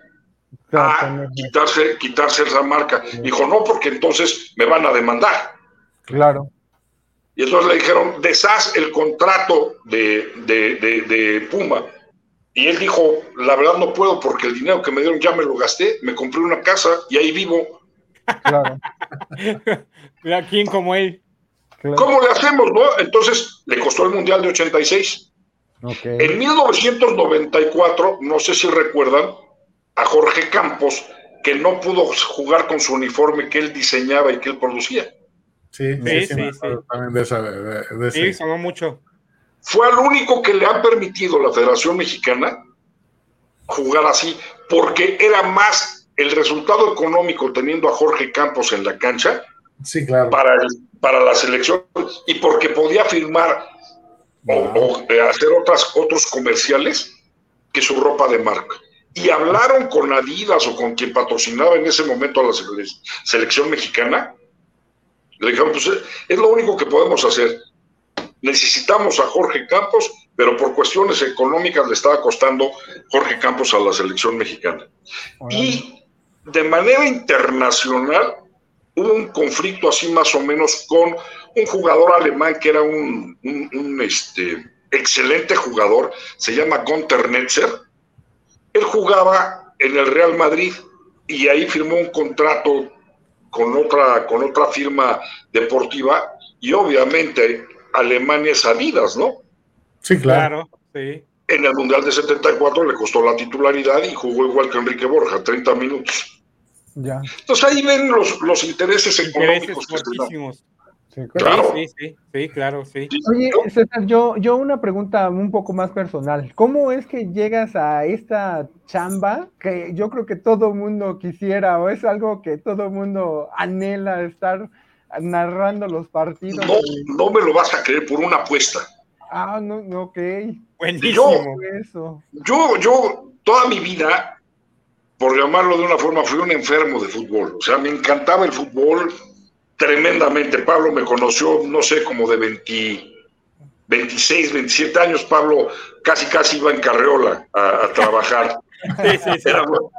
a quitarse, quitarse esa marca. Dijo, no, porque entonces me van a demandar. Claro. Y entonces le dijeron, deshaz el contrato de, de- de- de Puma. Y él dijo, la verdad no puedo porque el dinero que me dieron ya me lo gasté, me compré una casa y ahí vivo. Claro. ¿A quién como él? claro. ¿Cómo le hacemos, no? Entonces le costó el Mundial de 86. Ok. En 1994, no sé si recuerdan, a Jorge Campos, que no pudo jugar con su uniforme que él diseñaba y que él producía. Sí, Sí, sí, me sí, acuerdo también de esa. de- de Sí, sonó mucho. Fue al único que le ha permitido la Federación Mexicana jugar así, porque era más el resultado económico teniendo a Jorge Campos en la cancha Sí, claro. para, el- para la selección y porque podía firmar o, o, eh, hacer otras, otros comerciales que su ropa de marca. Y hablaron con Adidas o con quien patrocinaba en ese momento a la sele- selección mexicana. Le dijeron, pues eh, es lo único que podemos hacer. Necesitamos a Jorge Campos, pero por cuestiones económicas le estaba costando Jorge Campos a la selección mexicana. Y de manera internacional hubo un conflicto así más o menos con un jugador alemán que era un, un- un, este, excelente jugador, se llama Gunter Netzer. Él jugaba en el Real Madrid y ahí firmó un contrato con otra, con otra firma deportiva y obviamente Alemania es Adidas, ¿no? Sí, claro. Sí. En el Mundial de 74 le costó la titularidad y jugó igual que Enrique Borja, 30 minutos. Ya. Entonces ahí ven los, los intereses Intereses económicos que Claro. Sí, sí, sí, claro, sí. Oye. César, yo, yo una pregunta un poco más personal. ¿Cómo es que llegas a esta chamba que yo creo que todo mundo quisiera o es algo que todo mundo anhela estar narrando los partidos? No, no me lo vas a creer por una apuesta. Ah, no, no, ok. Buenísimo. Eso. Yo, yo, toda mi vida, por llamarlo de una forma, fui un enfermo de fútbol. O sea, me encantaba el fútbol tremendamente. Pablo me conoció, no sé, como de 20, 26, 27 años. Pablo casi, casi iba en carreola a, a trabajar. Sí, sí, sí. Era bueno.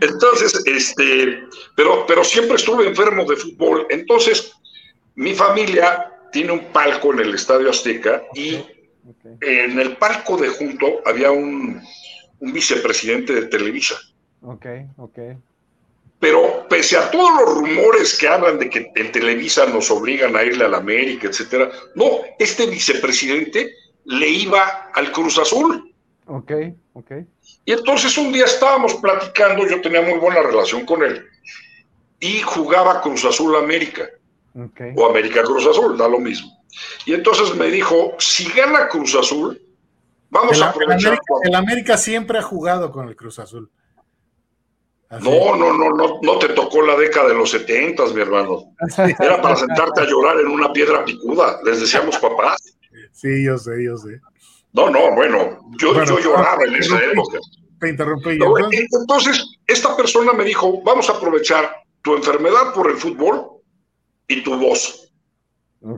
Entonces, este, pero, pero siempre estuve enfermo de fútbol. Entonces, mi familia tiene un palco en el Estadio Azteca y en el palco de junto había un, un vicepresidente de Televisa. ok, ok. Pero pese a todos los rumores que hablan de que en Televisa nos obligan a irle a la América, etcétera, no, este vicepresidente le iba al Cruz Azul. Ok, ok. Y entonces un día estábamos platicando, yo tenía muy buena relación con él, y jugaba Cruz Azul América, ok. o América Cruz Azul, da lo mismo. Y entonces me dijo, si gana Cruz Azul, vamos El, a el aprovechar. América, el América siempre ha jugado con el Cruz Azul. Así. No, no, no, no, no te tocó la década de los setentas, mi hermano. Era para sentarte a llorar en una piedra picuda, les decíamos papás. Sí, yo sé, yo sé. No, no, bueno, yo, Bueno, yo lloraba en ah, esa época. Te interrumpí. No, entonces- esta persona me dijo, vamos a aprovechar tu enfermedad por el fútbol y tu voz.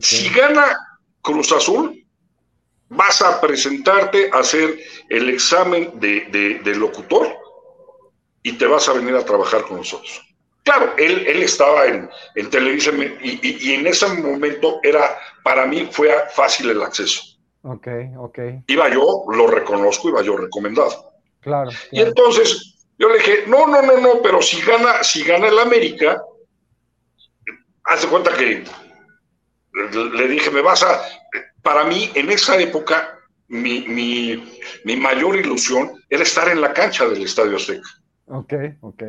Si gana Cruz Azul, vas a presentarte a hacer el examen de, de- de locutor y te vas a venir a trabajar con nosotros. Claro, él, él estaba en, en Televisa y, y- y en ese momento era, para mí fue fácil el acceso. Ok, ok. Iba yo, lo reconozco, iba yo recomendado. Claro. Y entonces yo le dije, no, no, no, no, pero si gana, si gana el América, haz de cuenta que le dije, me vas a, para mí en esa época, mi, mi, mi mayor ilusión era estar en la cancha del Estadio Azteca, Ok, ok.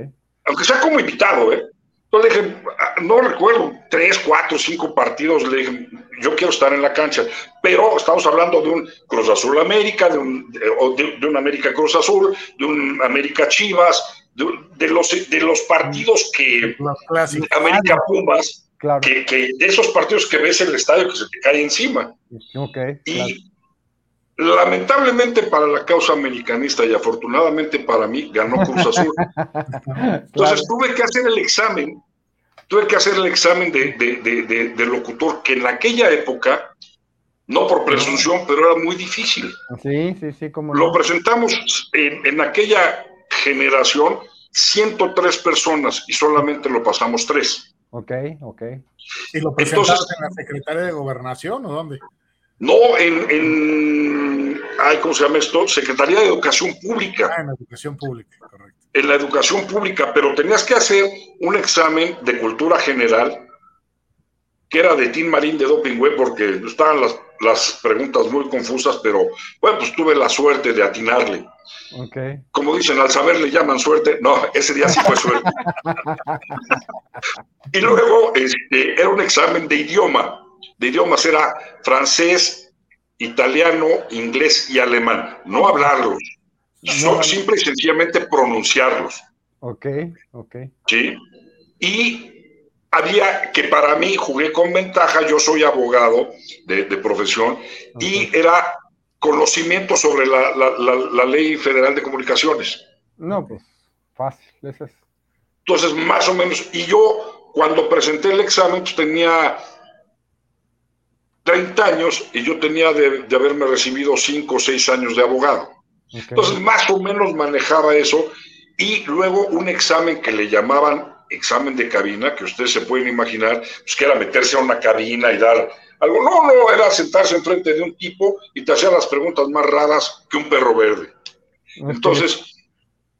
aunque sea como invitado, ¿eh? Entonces le dije, "Ah, no recuerdo, tres, cuatro, cinco partidos, le dije, yo quiero estar en la cancha, pero estamos hablando de un Cruz Azul América, de un, de, o de- de un América Cruz Azul, de un América Chivas, de, de los, de los partidos que. América Pumas, Claro. que, que de esos partidos que ves en el estadio que se te cae encima. Ok. Y claro. Lamentablemente para la causa americanista y afortunadamente para mí ganó Cruz Azul. Entonces Claro. tuve que hacer el examen, tuve que hacer el examen de, de- de- de- de locutor, que en aquella época, no por presunción, pero era muy difícil. Sí, sí, sí, como Lo presentamos en, en aquella generación 103 personas y solamente lo pasamos tres. Ok, ok. ¿Y lo presentaste Entonces- en la Secretaría de Gobernación o dónde? No en, en ay, ¿cómo se llama esto? Secretaría de Educación Pública. Ah, en Educación Pública, correcto. en la educación pública, pero tenías que hacer un examen de cultura general que era de Tim Marín de Doping Web, porque estaban las, las preguntas muy confusas, pero bueno, pues tuve la suerte de atinarle. Ok. Como dicen, al saber le llaman suerte. No, ese día sí fue suerte. y luego este, era un examen de idioma. De idiomas era francés, italiano, inglés y alemán. No hablarlos, so- No. simple y sencillamente pronunciarlos. Ok, ok. ¿sí? Y había que para mí jugué con ventaja, yo soy abogado de, de profesión y era conocimiento sobre la, la- la- la ley federal de comunicaciones. No, pues fácil. Eso es. Entonces, más o menos, y yo cuando presenté el examen, pues tenía 30 años y yo tenía de, de haberme recibido 5 o 6 años de abogado. Entonces, más o menos manejaba eso. Y luego un examen que le llamaban examen de cabina, que ustedes se pueden imaginar, pues que era meterse a una cabina y dar algo. No, no, era sentarse enfrente de un tipo y te hacía las preguntas más raras que un perro verde. Entonces,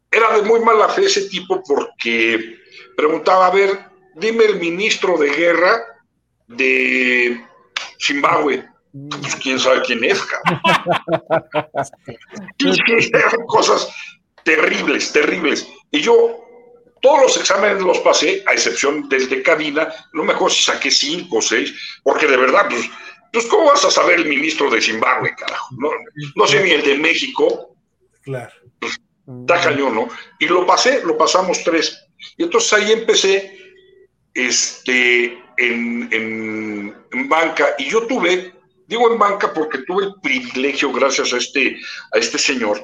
era de muy mala fe ese tipo porque preguntaba, a ver, dime el ministro de guerra de Zimbabue. Pues quién sabe quién es, cabrón. Cosas terribles, terribles. Y yo todos los exámenes los pasé, a excepción del de cabina, lo mejor si saqué cinco o seis, porque de verdad, pues, pues ¿cómo vas a saber el ministro de Zimbabue, carajo? No, no sé ni el de México, Claro. está cañón, ¿no? Y lo pasé, lo pasamos tres. Y entonces ahí empecé este, en, en- en banca. Y yo tuve, digo en banca porque tuve el privilegio, gracias a este, a este señor,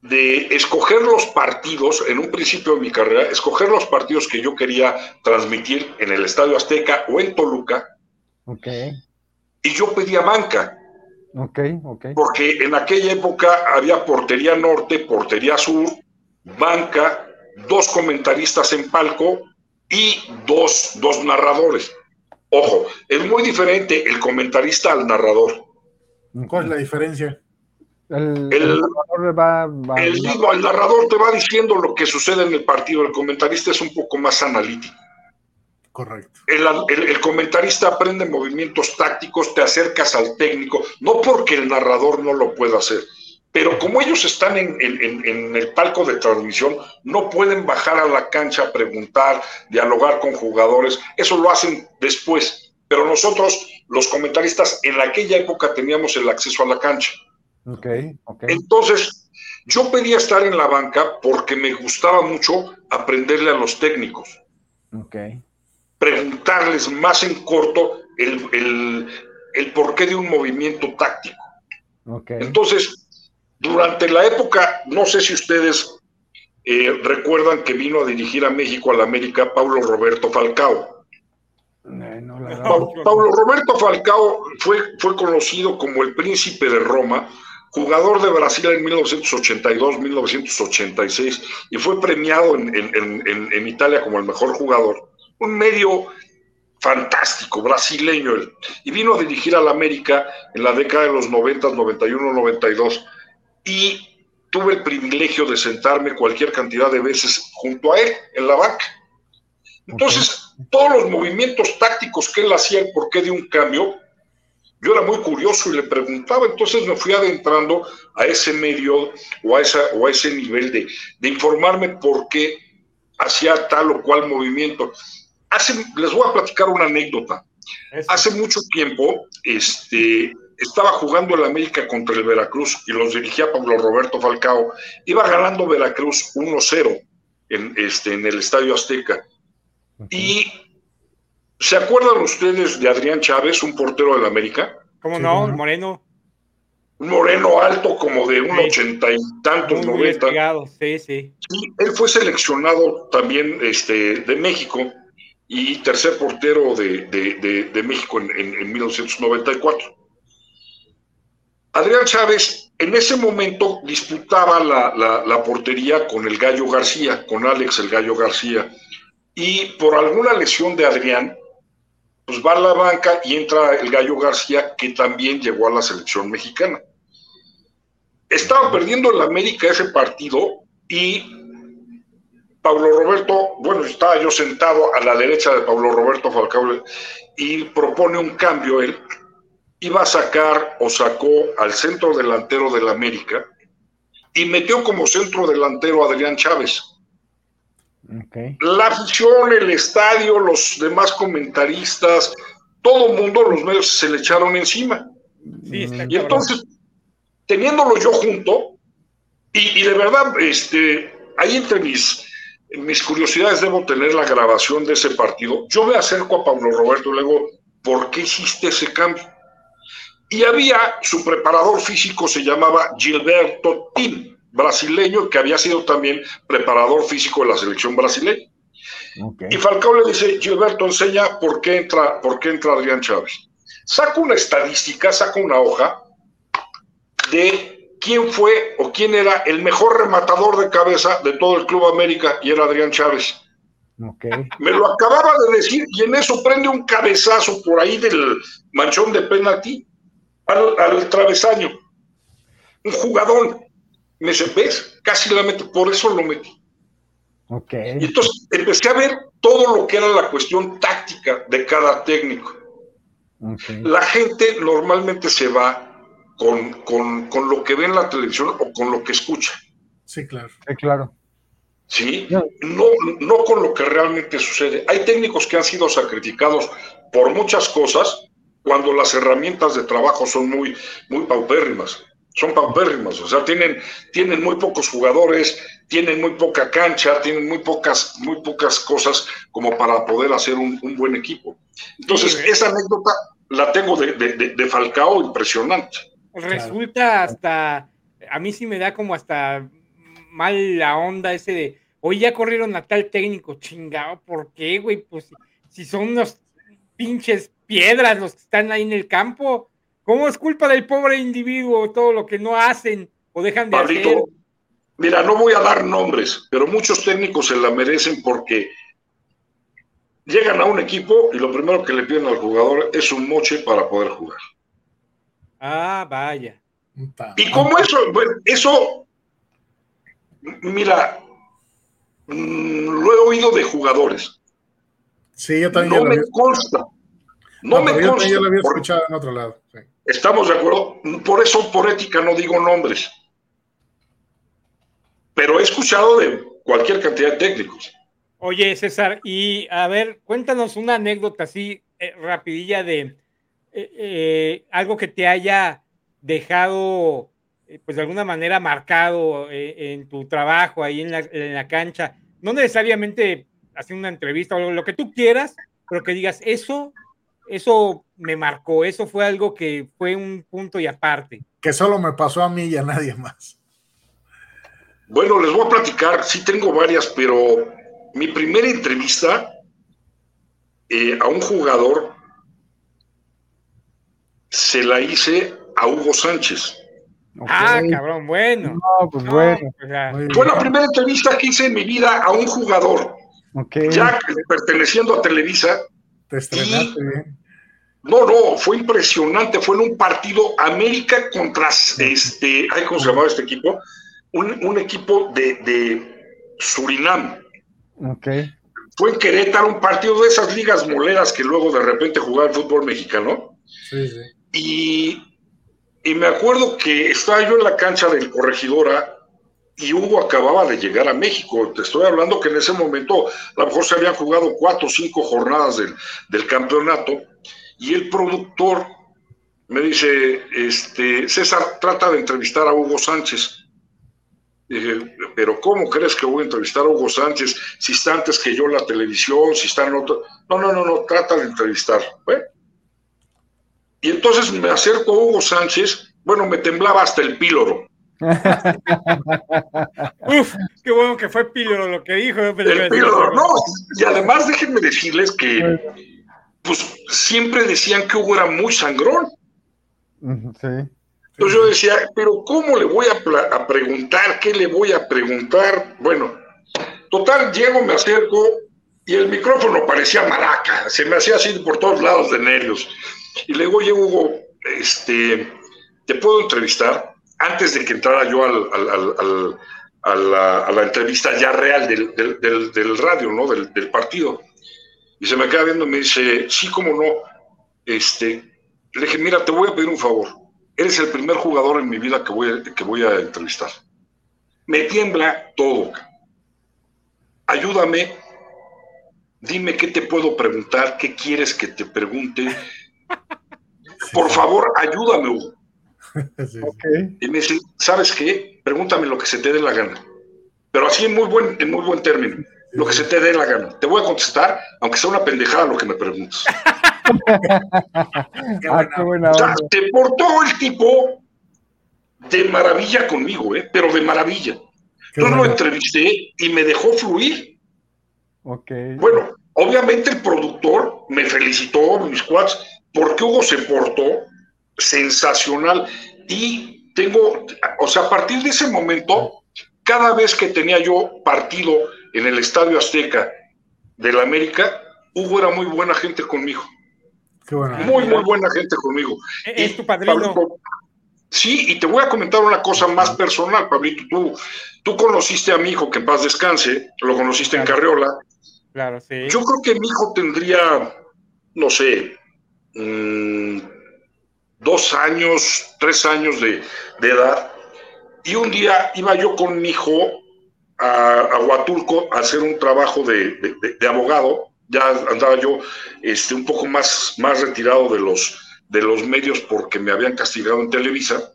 de escoger los partidos, en un principio de mi carrera, escoger los partidos que yo quería transmitir en el Estadio Azteca o en Toluca. Ok, Y yo pedía banca. ok, ok. porque en aquella época había portería norte, portería sur, banca, dos comentaristas en palco y dos, dos narradores. Ojo, es muy diferente el comentarista al narrador. ¿Cuál es la diferencia? El, El- el jugador va, va- El, narrador te va diciendo lo que sucede en el partido, el comentarista es un poco más analítico. Correcto. El, el- el comentarista aprende movimientos tácticos, te acercas al técnico, no porque el narrador no lo pueda hacer, pero como ellos están en, en- en- en el palco de transmisión, no pueden bajar a la cancha a preguntar, dialogar con jugadores, eso lo hacen después. Pero nosotros, los comentaristas, en aquella época teníamos el acceso a la cancha. Ok, ok. Entonces, yo pedía estar en la banca porque me gustaba mucho aprenderle a los técnicos Ok. preguntarles más en corto el, el, el porqué de un movimiento táctico. Entonces, durante la época, no sé si ustedes eh, recuerdan que vino a dirigir a México al América Paulo Roberto Falcao. Eh, no, la Pa- Roberto Falcao fue, fue conocido como el príncipe de Roma, jugador de Brasil en 1982-1986 y fue premiado en, en- en- en- Italia como el mejor jugador. Un medio fantástico, brasileño él. Y vino a dirigir al América en la década de los 90, 91, 92. Y tuve el privilegio de sentarme cualquier cantidad de veces junto a él en la banca. Entonces, todos los movimientos tácticos que él hacía, el porqué de un cambio, yo era muy curioso y le preguntaba, entonces me fui adentrando a ese medio o a, esa, o a ese nivel de, de informarme por qué hacía tal o cual movimiento. Hace, les voy a platicar una anécdota. Hace mucho tiempo, este, estaba jugando el América contra el Veracruz y los dirigía Pablo Roberto Falcao. Iba ganando Veracruz 1-0 en, este, en el Estadio Azteca. Y ¿se acuerdan ustedes de Adrián Chávez, un portero del América? ¿Cómo no? Moreno. Un moreno alto como de un Sí. ochenta y tantos, noventa. Sí, sí. Sí, él fue seleccionado también este, de México y tercer portero de, de- de- de México en, en- en 1994. Adrián Chávez en ese momento disputaba la, la- portería con el Gallo García, con Alex el Gallo García, y por alguna lesión de Adrián, pues va a la banca y entra el Gallo García, que también llegó a la selección mexicana. Estaba perdiendo el América ese partido y Pablo Roberto, bueno, estaba yo sentado a la derecha de Pablo Roberto Falcao y propone un cambio él. Iba a sacar o sacó al centro delantero del América y metió como centro delantero a Adrián Chávez. La afición, el estadio, los demás comentaristas, todo el mundo, los medios se le echaron encima. y entonces, teniéndolo yo junto, y, y, de verdad, este, ahí entre mis mis curiosidades debo tener la grabación de ese partido. Yo me acerco a Pablo Roberto y le digo, ¿por qué hiciste ese cambio? Y había su preparador físico, se llamaba Gilberto Tim, brasileño, que había sido también preparador físico de la selección brasileña. Y Falcao le dice, Gilberto, enseña por qué entra, por qué entra Adrián Chávez. Saca una estadística, saca una hoja de quién fue o quién era el mejor rematador de cabeza de todo el Club América y era Adrián Chávez. Me lo acababa de decir y en eso prende un cabezazo por ahí del manchón de penalti al, al travesaño. Un jugador. Me dice, ¿ves? Casi la metí, por eso lo metí. Y entonces empecé a ver todo lo que era la cuestión táctica de cada técnico. La gente normalmente se va con, con, lo que ve en la televisión o con lo que escucha. Sí, claro. Sí, claro. Sí, no, no con lo que realmente sucede. Hay técnicos que han sido sacrificados por muchas cosas cuando las herramientas de trabajo son muy, muy paupérrimas. Son paupérrimas, o sea, tienen, tienen muy pocos jugadores, tienen muy poca cancha, tienen muy pocas, muy pocas cosas como para poder hacer un, buen equipo. Entonces, esa anécdota la tengo de, de, de Falcao impresionante resulta hasta, a mí sí me da como hasta mal la onda ese de, hoy ya corrieron a tal técnico, chingado, ¿por qué, güey? Pues si son unos pinches piedras los que están ahí en el campo, ¿cómo es culpa del pobre individuo todo lo que no hacen o dejan de hacer? Mira, no voy a dar nombres, pero muchos técnicos se la merecen porque llegan a un equipo y lo primero que le piden al jugador es un moche para poder jugar. Ah, vaya. Y como eso, bueno, eso, mira, mm, lo he oído de jugadores. Sí, yo también. No me consta. No, me consta. Yo lo había escuchado en otro lado. Estamos de acuerdo. Por eso, por ética, no digo nombres. Pero he escuchado de cualquier cantidad de técnicos. Oye, César, y a ver, cuéntanos una anécdota así eh, rapidilla de eh, eh, algo que te haya dejado, eh, pues de alguna manera marcado en tu trabajo ahí en la, cancha, no necesariamente haciendo una entrevista o lo que tú quieras, pero que digas, eso, eso me marcó, eso fue algo que fue un punto y aparte. Que solo me pasó a mí y a nadie más. Bueno, les voy a platicar, sí tengo varias, pero mi primera entrevista a un jugador se la hice a Hugo Sánchez. Ah, cabrón, bueno. pues bueno. Fue la primera entrevista que hice en mi vida a un jugador. Ya perteneciendo a Televisa. Te estrenaste bien. No, no, fue impresionante. Fue en un partido América contra este, ¿cómo se llamaba este equipo? Un, equipo de, de, Surinam. Ok. Fue en Querétaro, un partido de esas ligas moleras que luego de repente jugaba el fútbol mexicano. Sí, sí. Y, me acuerdo que estaba yo en la cancha del Corregidora y Hugo acababa de llegar a México. Te estoy hablando que en ese momento a lo mejor se habían jugado cuatro o cinco jornadas del, campeonato y el productor me dice, este, César, trata de entrevistar a Hugo Sánchez. Dije, pero ¿cómo crees que voy a entrevistar a Hugo Sánchez si está antes que yo en la televisión, si está en otro? No, no, no, no, trata de entrevistar. Y entonces me acerco a Hugo Sánchez, bueno, me temblaba hasta el píloro. Uf, qué bueno que fue píloro lo que dijo. El píloro, no, y además déjenme decirles que pues siempre decían que Hugo era muy sangrón. Sí. Entonces yo decía, pero ¿cómo le voy a, a, preguntar? ¿Qué le voy a preguntar? Bueno, total, llego, me acerco y el micrófono parecía maraca, se me hacía así por todos lados de nervios. Y luego oye, Hugo, este, ¿te puedo entrevistar? Antes de que entrara yo al, a la, a la entrevista ya real del, del, del, del radio, ¿no? Del, del, partido. Y se me queda viendo y me dice, sí, cómo no. Este, le dije, mira, te voy a pedir un favor. Eres el primer jugador en mi vida que voy a, que voy a entrevistar. Me tiembla todo. Ayúdame. Dime qué te puedo preguntar, qué quieres que te pregunte. Por favor, ayúdame, Hugo. Sí. Okay. Y me dice, ¿sabes qué? Pregúntame lo que se te dé la gana. Pero así en muy buen, en muy buen término. Lo que se te dé la gana. Te voy a contestar, aunque sea una pendejada lo que me preguntes. qué buena, ah, qué buena o sea, te portó el tipo de maravilla conmigo, ¿eh? pero de maravilla. Yo lo entrevisté y me dejó fluir. Okay. Bueno, obviamente el productor me felicitó, mis quads, porque Hugo se portó sensacional. Y tengo, o sea, a partir de ese momento, cada vez que tenía yo partido en el Estadio Azteca del América, Hugo era muy buena gente conmigo. Qué. Muy, muy buena gente conmigo. Es tu padrino. Pablito, sí, y te voy a comentar una cosa más personal, Pablito. Tú, tú conociste a mi hijo, que en paz descanse, lo conociste Claro. en Carriola. Claro, sí. Yo creo que mi hijo tendría, no sé, mmm, dos años, tres años de, de, edad. Y un día iba yo con mi hijo a, a Huatulco a hacer un trabajo de, de, de, abogado. Ya andaba yo este, un poco más, más retirado de los, de los medios porque me habían castigado en Televisa.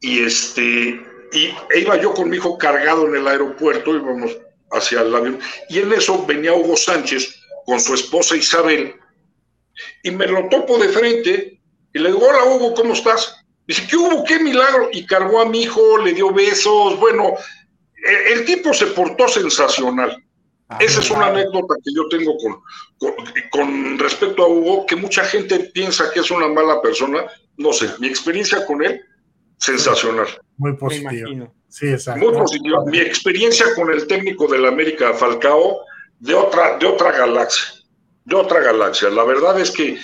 Y, este, y e iba yo con mi hijo cargado en el aeropuerto, íbamos hacia el avión, y en eso venía Hugo Sánchez con su esposa Isabel, y me lo topo de frente, y le digo, hola Hugo, ¿cómo estás? Dice, ¿qué hubo? ¿Qué milagro? Y cargó a mi hijo, le dio besos, bueno, el, el tipo se portó sensacional. Ah, Esa es una anécdota que yo tengo con, con, con, respecto a Hugo, que mucha gente piensa que es una mala persona. No sé, mi experiencia con él, sensacional. Muy positiva. Sí, exacto. Muy positiva. Mi experiencia con el técnico del América, Falcao, de otra, de otra galaxia. De otra galaxia. La verdad es que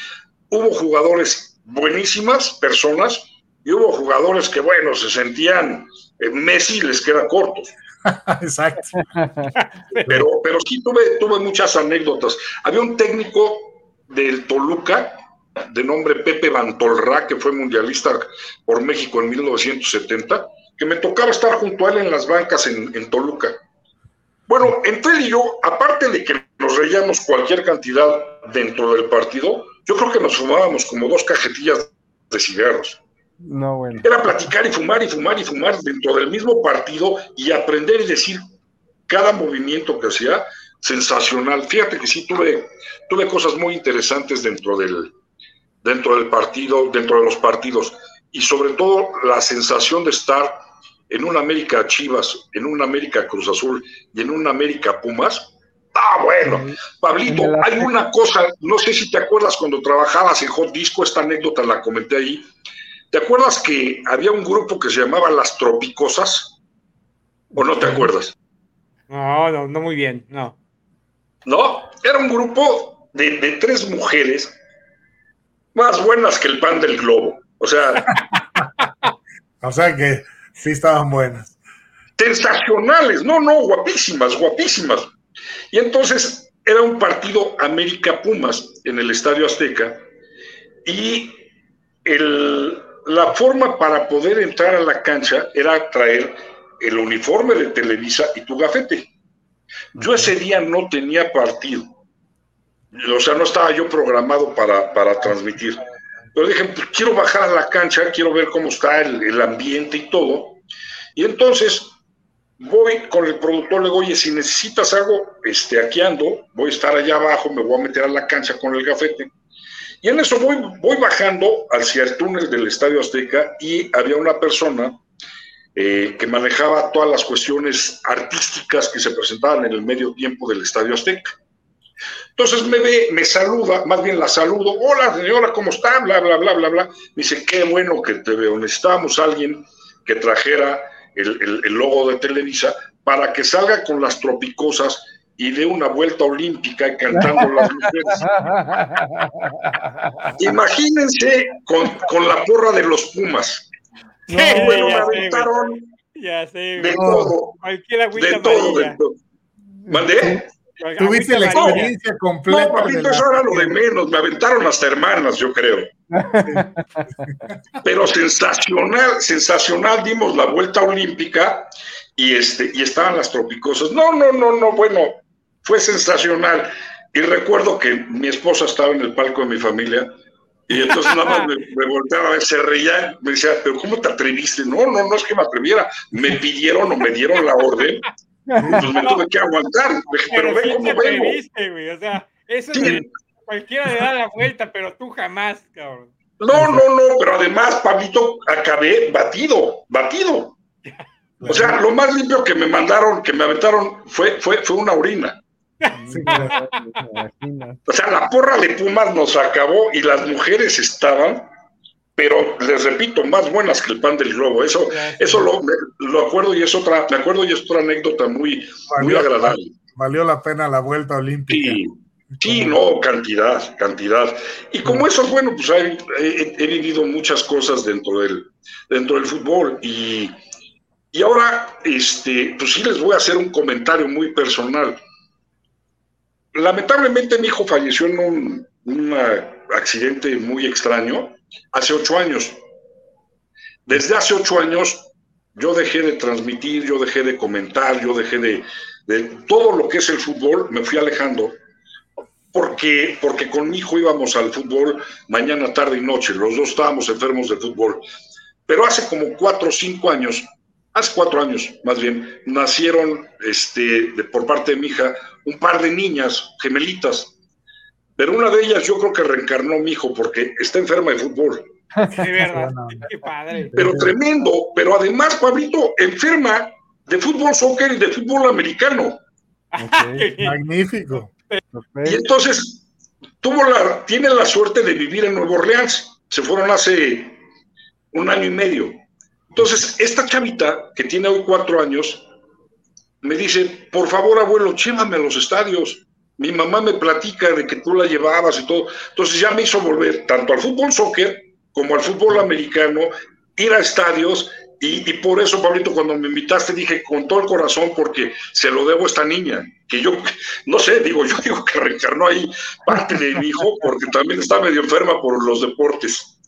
hubo jugadores buenísimas, personas, y hubo jugadores que, bueno, se sentían, eh, Messi les queda corto. Exacto. Pero, pero sí tuve, tuve muchas anécdotas. Había un técnico del Toluca, de nombre Pepe Bantolrá, que fue mundialista por México en 1970, que me tocaba estar junto a él en las bancas en, en Toluca. Bueno, entre él y yo, aparte de que nos reíamos cualquier cantidad dentro del partido, yo creo que nos fumábamos como dos cajetillas de cigarros. No, bueno. Era platicar y fumar y fumar y fumar dentro del mismo partido y aprender y decir cada movimiento que hacía sensacional. Fíjate que sí tuve, tuve cosas muy interesantes dentro del, dentro del partido, dentro de los partidos. Y sobre todo la sensación de estar en un América Chivas, en un América Cruz Azul y en un América Pumas. Ah, bueno, Pablito, hay una cosa, no sé si te acuerdas cuando trabajabas en Hot Disco, esta anécdota la comenté ahí. ¿Te acuerdas que había un grupo que se llamaba Las Tropicosas? ¿O no te acuerdas? No, no, no muy bien, no. No, era un grupo de, de tres mujeres más buenas que el pan del globo. O sea. o sea que sí estaban buenas. Sensacionales, no, no, guapísimas, guapísimas. Y entonces era un partido América Pumas en el Estadio Azteca y el, la forma para poder entrar a la cancha era traer el uniforme de Televisa y tu gafete. Yo ese día no tenía partido. O sea, no estaba yo programado para, para transmitir. Pero dije, pues, quiero bajar a la cancha, quiero ver cómo está el, el, ambiente y todo. Y entonces voy con el productor, le digo, oye, si necesitas algo, este, aquí ando, voy a estar allá abajo, me voy a meter a la cancha con el gafete. Y en eso voy, voy bajando hacia el túnel del Estadio Azteca y había una persona eh, que manejaba todas las cuestiones artísticas que se presentaban en el medio tiempo del Estadio Azteca. Entonces me ve, me saluda, más bien la saludo, hola señora, ¿cómo está? Bla, bla, bla, bla, bla. Me dice, qué bueno que te veo, necesitamos alguien que trajera el, el, el logo de Televisa para que salga con las tropicosas y dé una vuelta olímpica y cantando las mujeres. Imagínense con, con, la porra de los Pumas. No, bueno, me aventaron, Ya sé, de todo, de todo, de todo. ¿Mandé? Tuviste la experiencia No, completa. de papito, eso era lo de menos. Me aventaron hasta hermanas, yo creo. Pero sensacional, sensacional. Dimos la vuelta olímpica y este y estaban las tropicosas. No, no, no, no. Bueno, fue sensacional. Y recuerdo que mi esposa estaba en el palco de mi familia y entonces nada más me, me volteaba a ver, se reía, me decía, pero ¿cómo te atreviste? No, no, no es que me atreviera. Me pidieron o me dieron la orden, pues me tuve que aguantar. Pero ve sí cómo te vengo. atreviste, güey. O sea, eso Sí. Cualquiera le da la vuelta, pero tú jamás, cabrón. No, no, no, pero además, Pablito, acabé batido, batido. O sea, lo más limpio que me mandaron, que me aventaron, fue, fue, fue una orina. Sí. O sea, la porra de Pumas nos acabó y las mujeres estaban, pero les repito, más buenas que el pan del globo. Eso, eso lo, lo acuerdo y es otra, me acuerdo y es otra anécdota muy, muy agradable. Valió la pena la vuelta olímpica. Sí, sí, no, cantidad, cantidad. Y como eso es bueno, pues he, he- he vivido muchas cosas dentro del, dentro del fútbol. Y, y ahora, este, pues sí les voy a hacer un comentario muy personal. Lamentablemente mi hijo falleció en un, un accidente muy extraño hace ocho años. Desde hace ocho años yo dejé de transmitir, yo dejé de comentar, yo dejé de, de todo lo que es el fútbol, me fui alejando porque, porque con mi hijo íbamos al fútbol mañana, tarde y noche. Los dos estábamos enfermos de fútbol. Pero hace como cuatro o cinco años, hace cuatro años más bien, nacieron este, de- por parte de mi hija un par de niñas gemelitas. Pero una de ellas yo creo que reencarnó mi hijo porque está enferma de fútbol. De verdad. Qué padre. Pero tremendo. Pero además, Pablito, enferma de fútbol soccer y de fútbol americano. Magnífico. Y entonces tuvo la, tiene la suerte de vivir en Nueva Orleans. Se fueron hace un año y medio. Entonces, esta chavita, que tiene hoy cuatro años, me dice, por favor, abuelo, llévame a los estadios. Mi mamá me platica de que tú la llevabas y todo. Entonces ya me hizo volver tanto al fútbol soccer como al fútbol americano, ir a estadios. Y, y por eso, Pablito, cuando me invitaste, dije con todo el corazón, porque se lo debo a esta niña, que yo, no sé, digo, yo digo que reencarnó ahí parte de mi hijo, porque también está medio enferma por los deportes.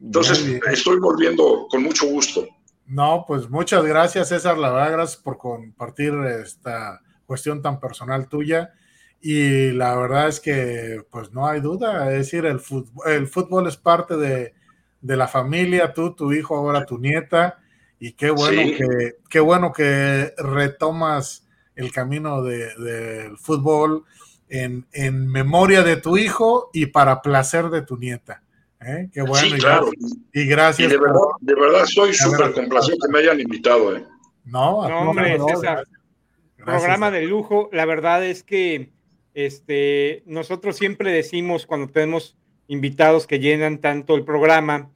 Entonces, estoy volviendo con mucho gusto. No, pues muchas gracias, César. La verdad, gracias por compartir esta cuestión tan personal tuya. Y la verdad es que, pues no hay duda, es decir, el fútbol, el fútbol es parte de, de la familia, tú, tu hijo, ahora tu nieta. Y qué bueno, Sí. que, qué bueno que retomas el camino de- del fútbol en, en memoria de tu hijo y para placer de tu nieta. ¿eh? Qué bueno. sí, y claro. gracias- Y de por- verdad, de verdad estoy ver, súper complacido que me hayan invitado. ¿eh? No, a No, hombre, no, César. gracias. programa de lujo. La verdad es que este, nosotros siempre decimos cuando tenemos invitados que llenan tanto el programa,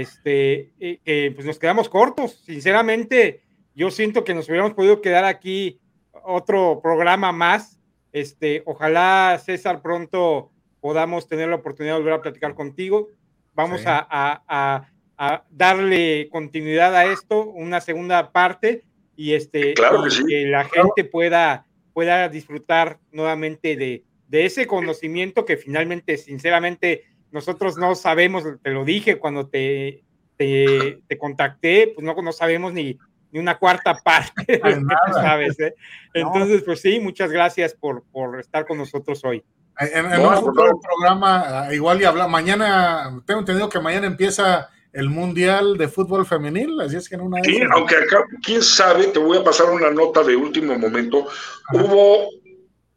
este, eh, pues nos quedamos cortos. Sinceramente, yo siento que nos hubiéramos podido quedar aquí otro programa más. Este, ojalá César pronto podamos tener la oportunidad de volver a platicar contigo. Vamos Sí. a, a- a- a darle continuidad a esto, una segunda parte, y este Claro que sí. la gente pueda, pueda disfrutar nuevamente de, de ese conocimiento que finalmente, sinceramente, nosotros no sabemos, te lo dije cuando te, te, te contacté, pues no, no sabemos ni, ni una cuarta parte de lo que tú sabes. ¿eh? Entonces, pues sí, muchas gracias por, por estar con nosotros hoy. En, en No, un al futuro contrario. programa, ah, igual y habla, mañana, tengo entendido que mañana empieza el Mundial de Fútbol Femenil, así es que en una de Sí, esas- aunque acá, quién sabe, te voy a pasar una nota de último momento. Hubo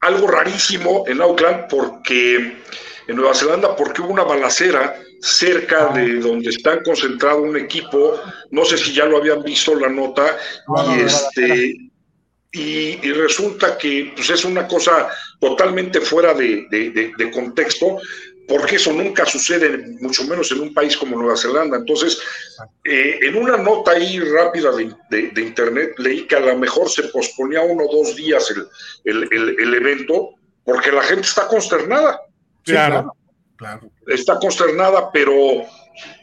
algo rarísimo en Auckland porque en Nueva Zelanda porque hubo una balacera cerca de donde está concentrado un equipo, no sé si ya lo habían visto la nota, No, no, y este y, y resulta que pues, es una cosa totalmente fuera de, de- de- de contexto, porque eso nunca sucede, mucho menos en un país como Nueva Zelanda. Entonces, eh, en una nota ahí rápida de, de- de internet, leí que a lo mejor se posponía uno o dos días el, el- el- el evento, porque la gente está consternada Claro. claro, está consternada, pero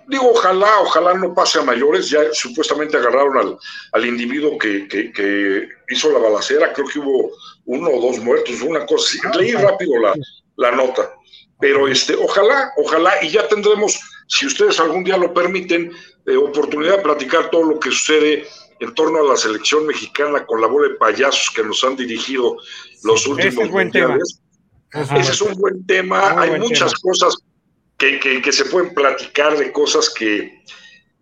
digo, ojalá, ojalá no pase a mayores. Ya supuestamente agarraron al, al individuo que, que, que, hizo la balacera. Creo que hubo uno o dos muertos, una cosa así. Leí rápido la, la nota. Pero este, ojalá, ojalá, y ya tendremos, si ustedes algún día lo permiten, eh, oportunidad de platicar todo lo que sucede en torno a la selección mexicana con la bola de payasos que nos han dirigido los últimos es buen Ese es un buen tema. Muy Hay buen muchas tema. cosas que, que, que se pueden platicar de cosas que,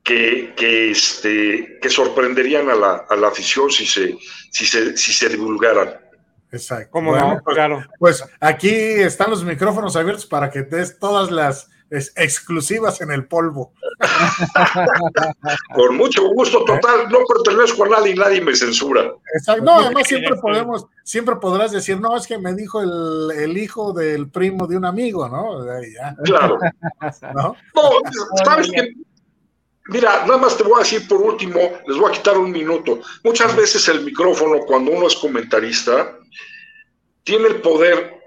que, que, este, que sorprenderían a la, a la afición si se, si, se, si se divulgaran. Exacto. ¿Cómo Bueno, no? pues, Claro. pues aquí están los micrófonos abiertos para que des todas las es- exclusivas en el polvo. Con mucho gusto, total, no pertenezco a nadie y nadie me censura. Exacto. No, además siempre podemos, siempre podrás decir, no, es que me dijo el, el hijo del primo de un amigo, ¿no? Ya, Claro. ¿no? No, sabes que, mira, nada más te voy a decir por último, les voy a quitar un minuto. Muchas veces el micrófono, cuando uno es comentarista, tiene el poder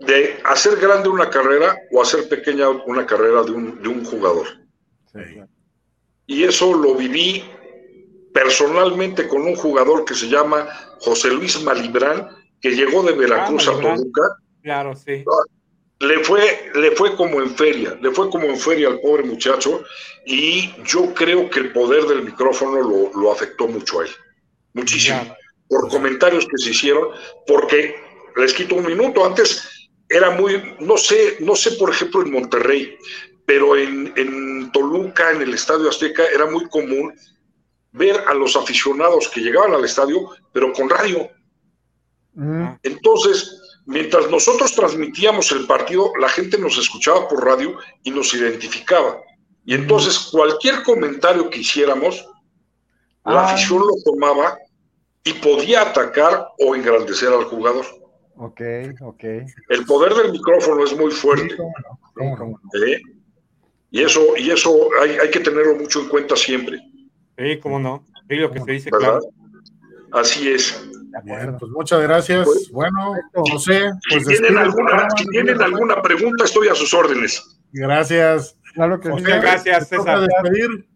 de hacer grande una carrera o hacer pequeña una carrera de un, de un jugador. Sí. Y eso lo viví personalmente con un jugador que se llama José Luis Malibrán, que llegó de Veracruz Ah, a. Toluca. Claro, sí. Le fue, le fue como en feria, le fue como en feria al pobre muchacho y yo creo que el poder del micrófono lo, lo afectó mucho a él, muchísimo, Claro. por comentarios que se hicieron, porque les quito un minuto, antes era muy, no sé, no sé por ejemplo en Monterrey, pero en, en Toluca, en el Estadio Azteca, era muy común ver a los aficionados que llegaban al estadio, pero con radio. Mm, Entonces, mientras nosotros transmitíamos el partido, la gente nos escuchaba por radio y nos identificaba. Y entonces cualquier comentario que hiciéramos, la Ah. afición lo tomaba y podía atacar o engrandecer al jugador. Ok, ok. El poder del micrófono es muy fuerte. Sí, cómo no, cómo no. ¿eh? Y eso, y eso hay, hay que tenerlo mucho en cuenta siempre, Sí, cómo no. Sí, lo que se dice, ¿verdad? claro. Así es. Acuerdo. pues muchas gracias. Pues- Bueno, José, Si pues tienen, despide el alguna, si tienen alguna pregunta, estoy a sus órdenes. Gracias. Claro que sí. José, gracias, te toca César. despedir.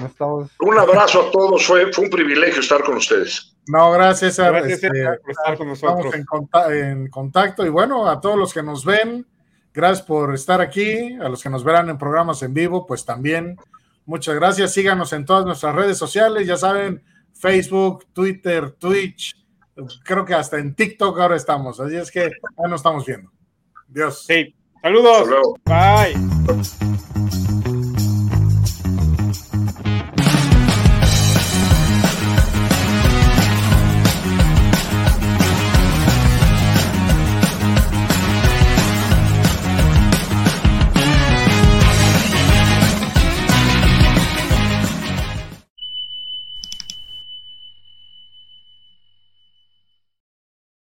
No estamos. Un abrazo a todos, fue, fue un privilegio estar con ustedes. No, gracias, César. Gracias Este, por estar con Estamos nosotros. en, conta- en contacto y bueno, a todos los que nos ven, gracias por estar aquí, a los que nos verán en programas en vivo, pues también muchas gracias. Síganos en todas nuestras redes sociales, ya saben, Facebook, Twitter, Twitch, creo que hasta en TikTok ahora estamos, así es que ya nos estamos viendo. Dios. Sí. Saludos. Hasta luego. Bye.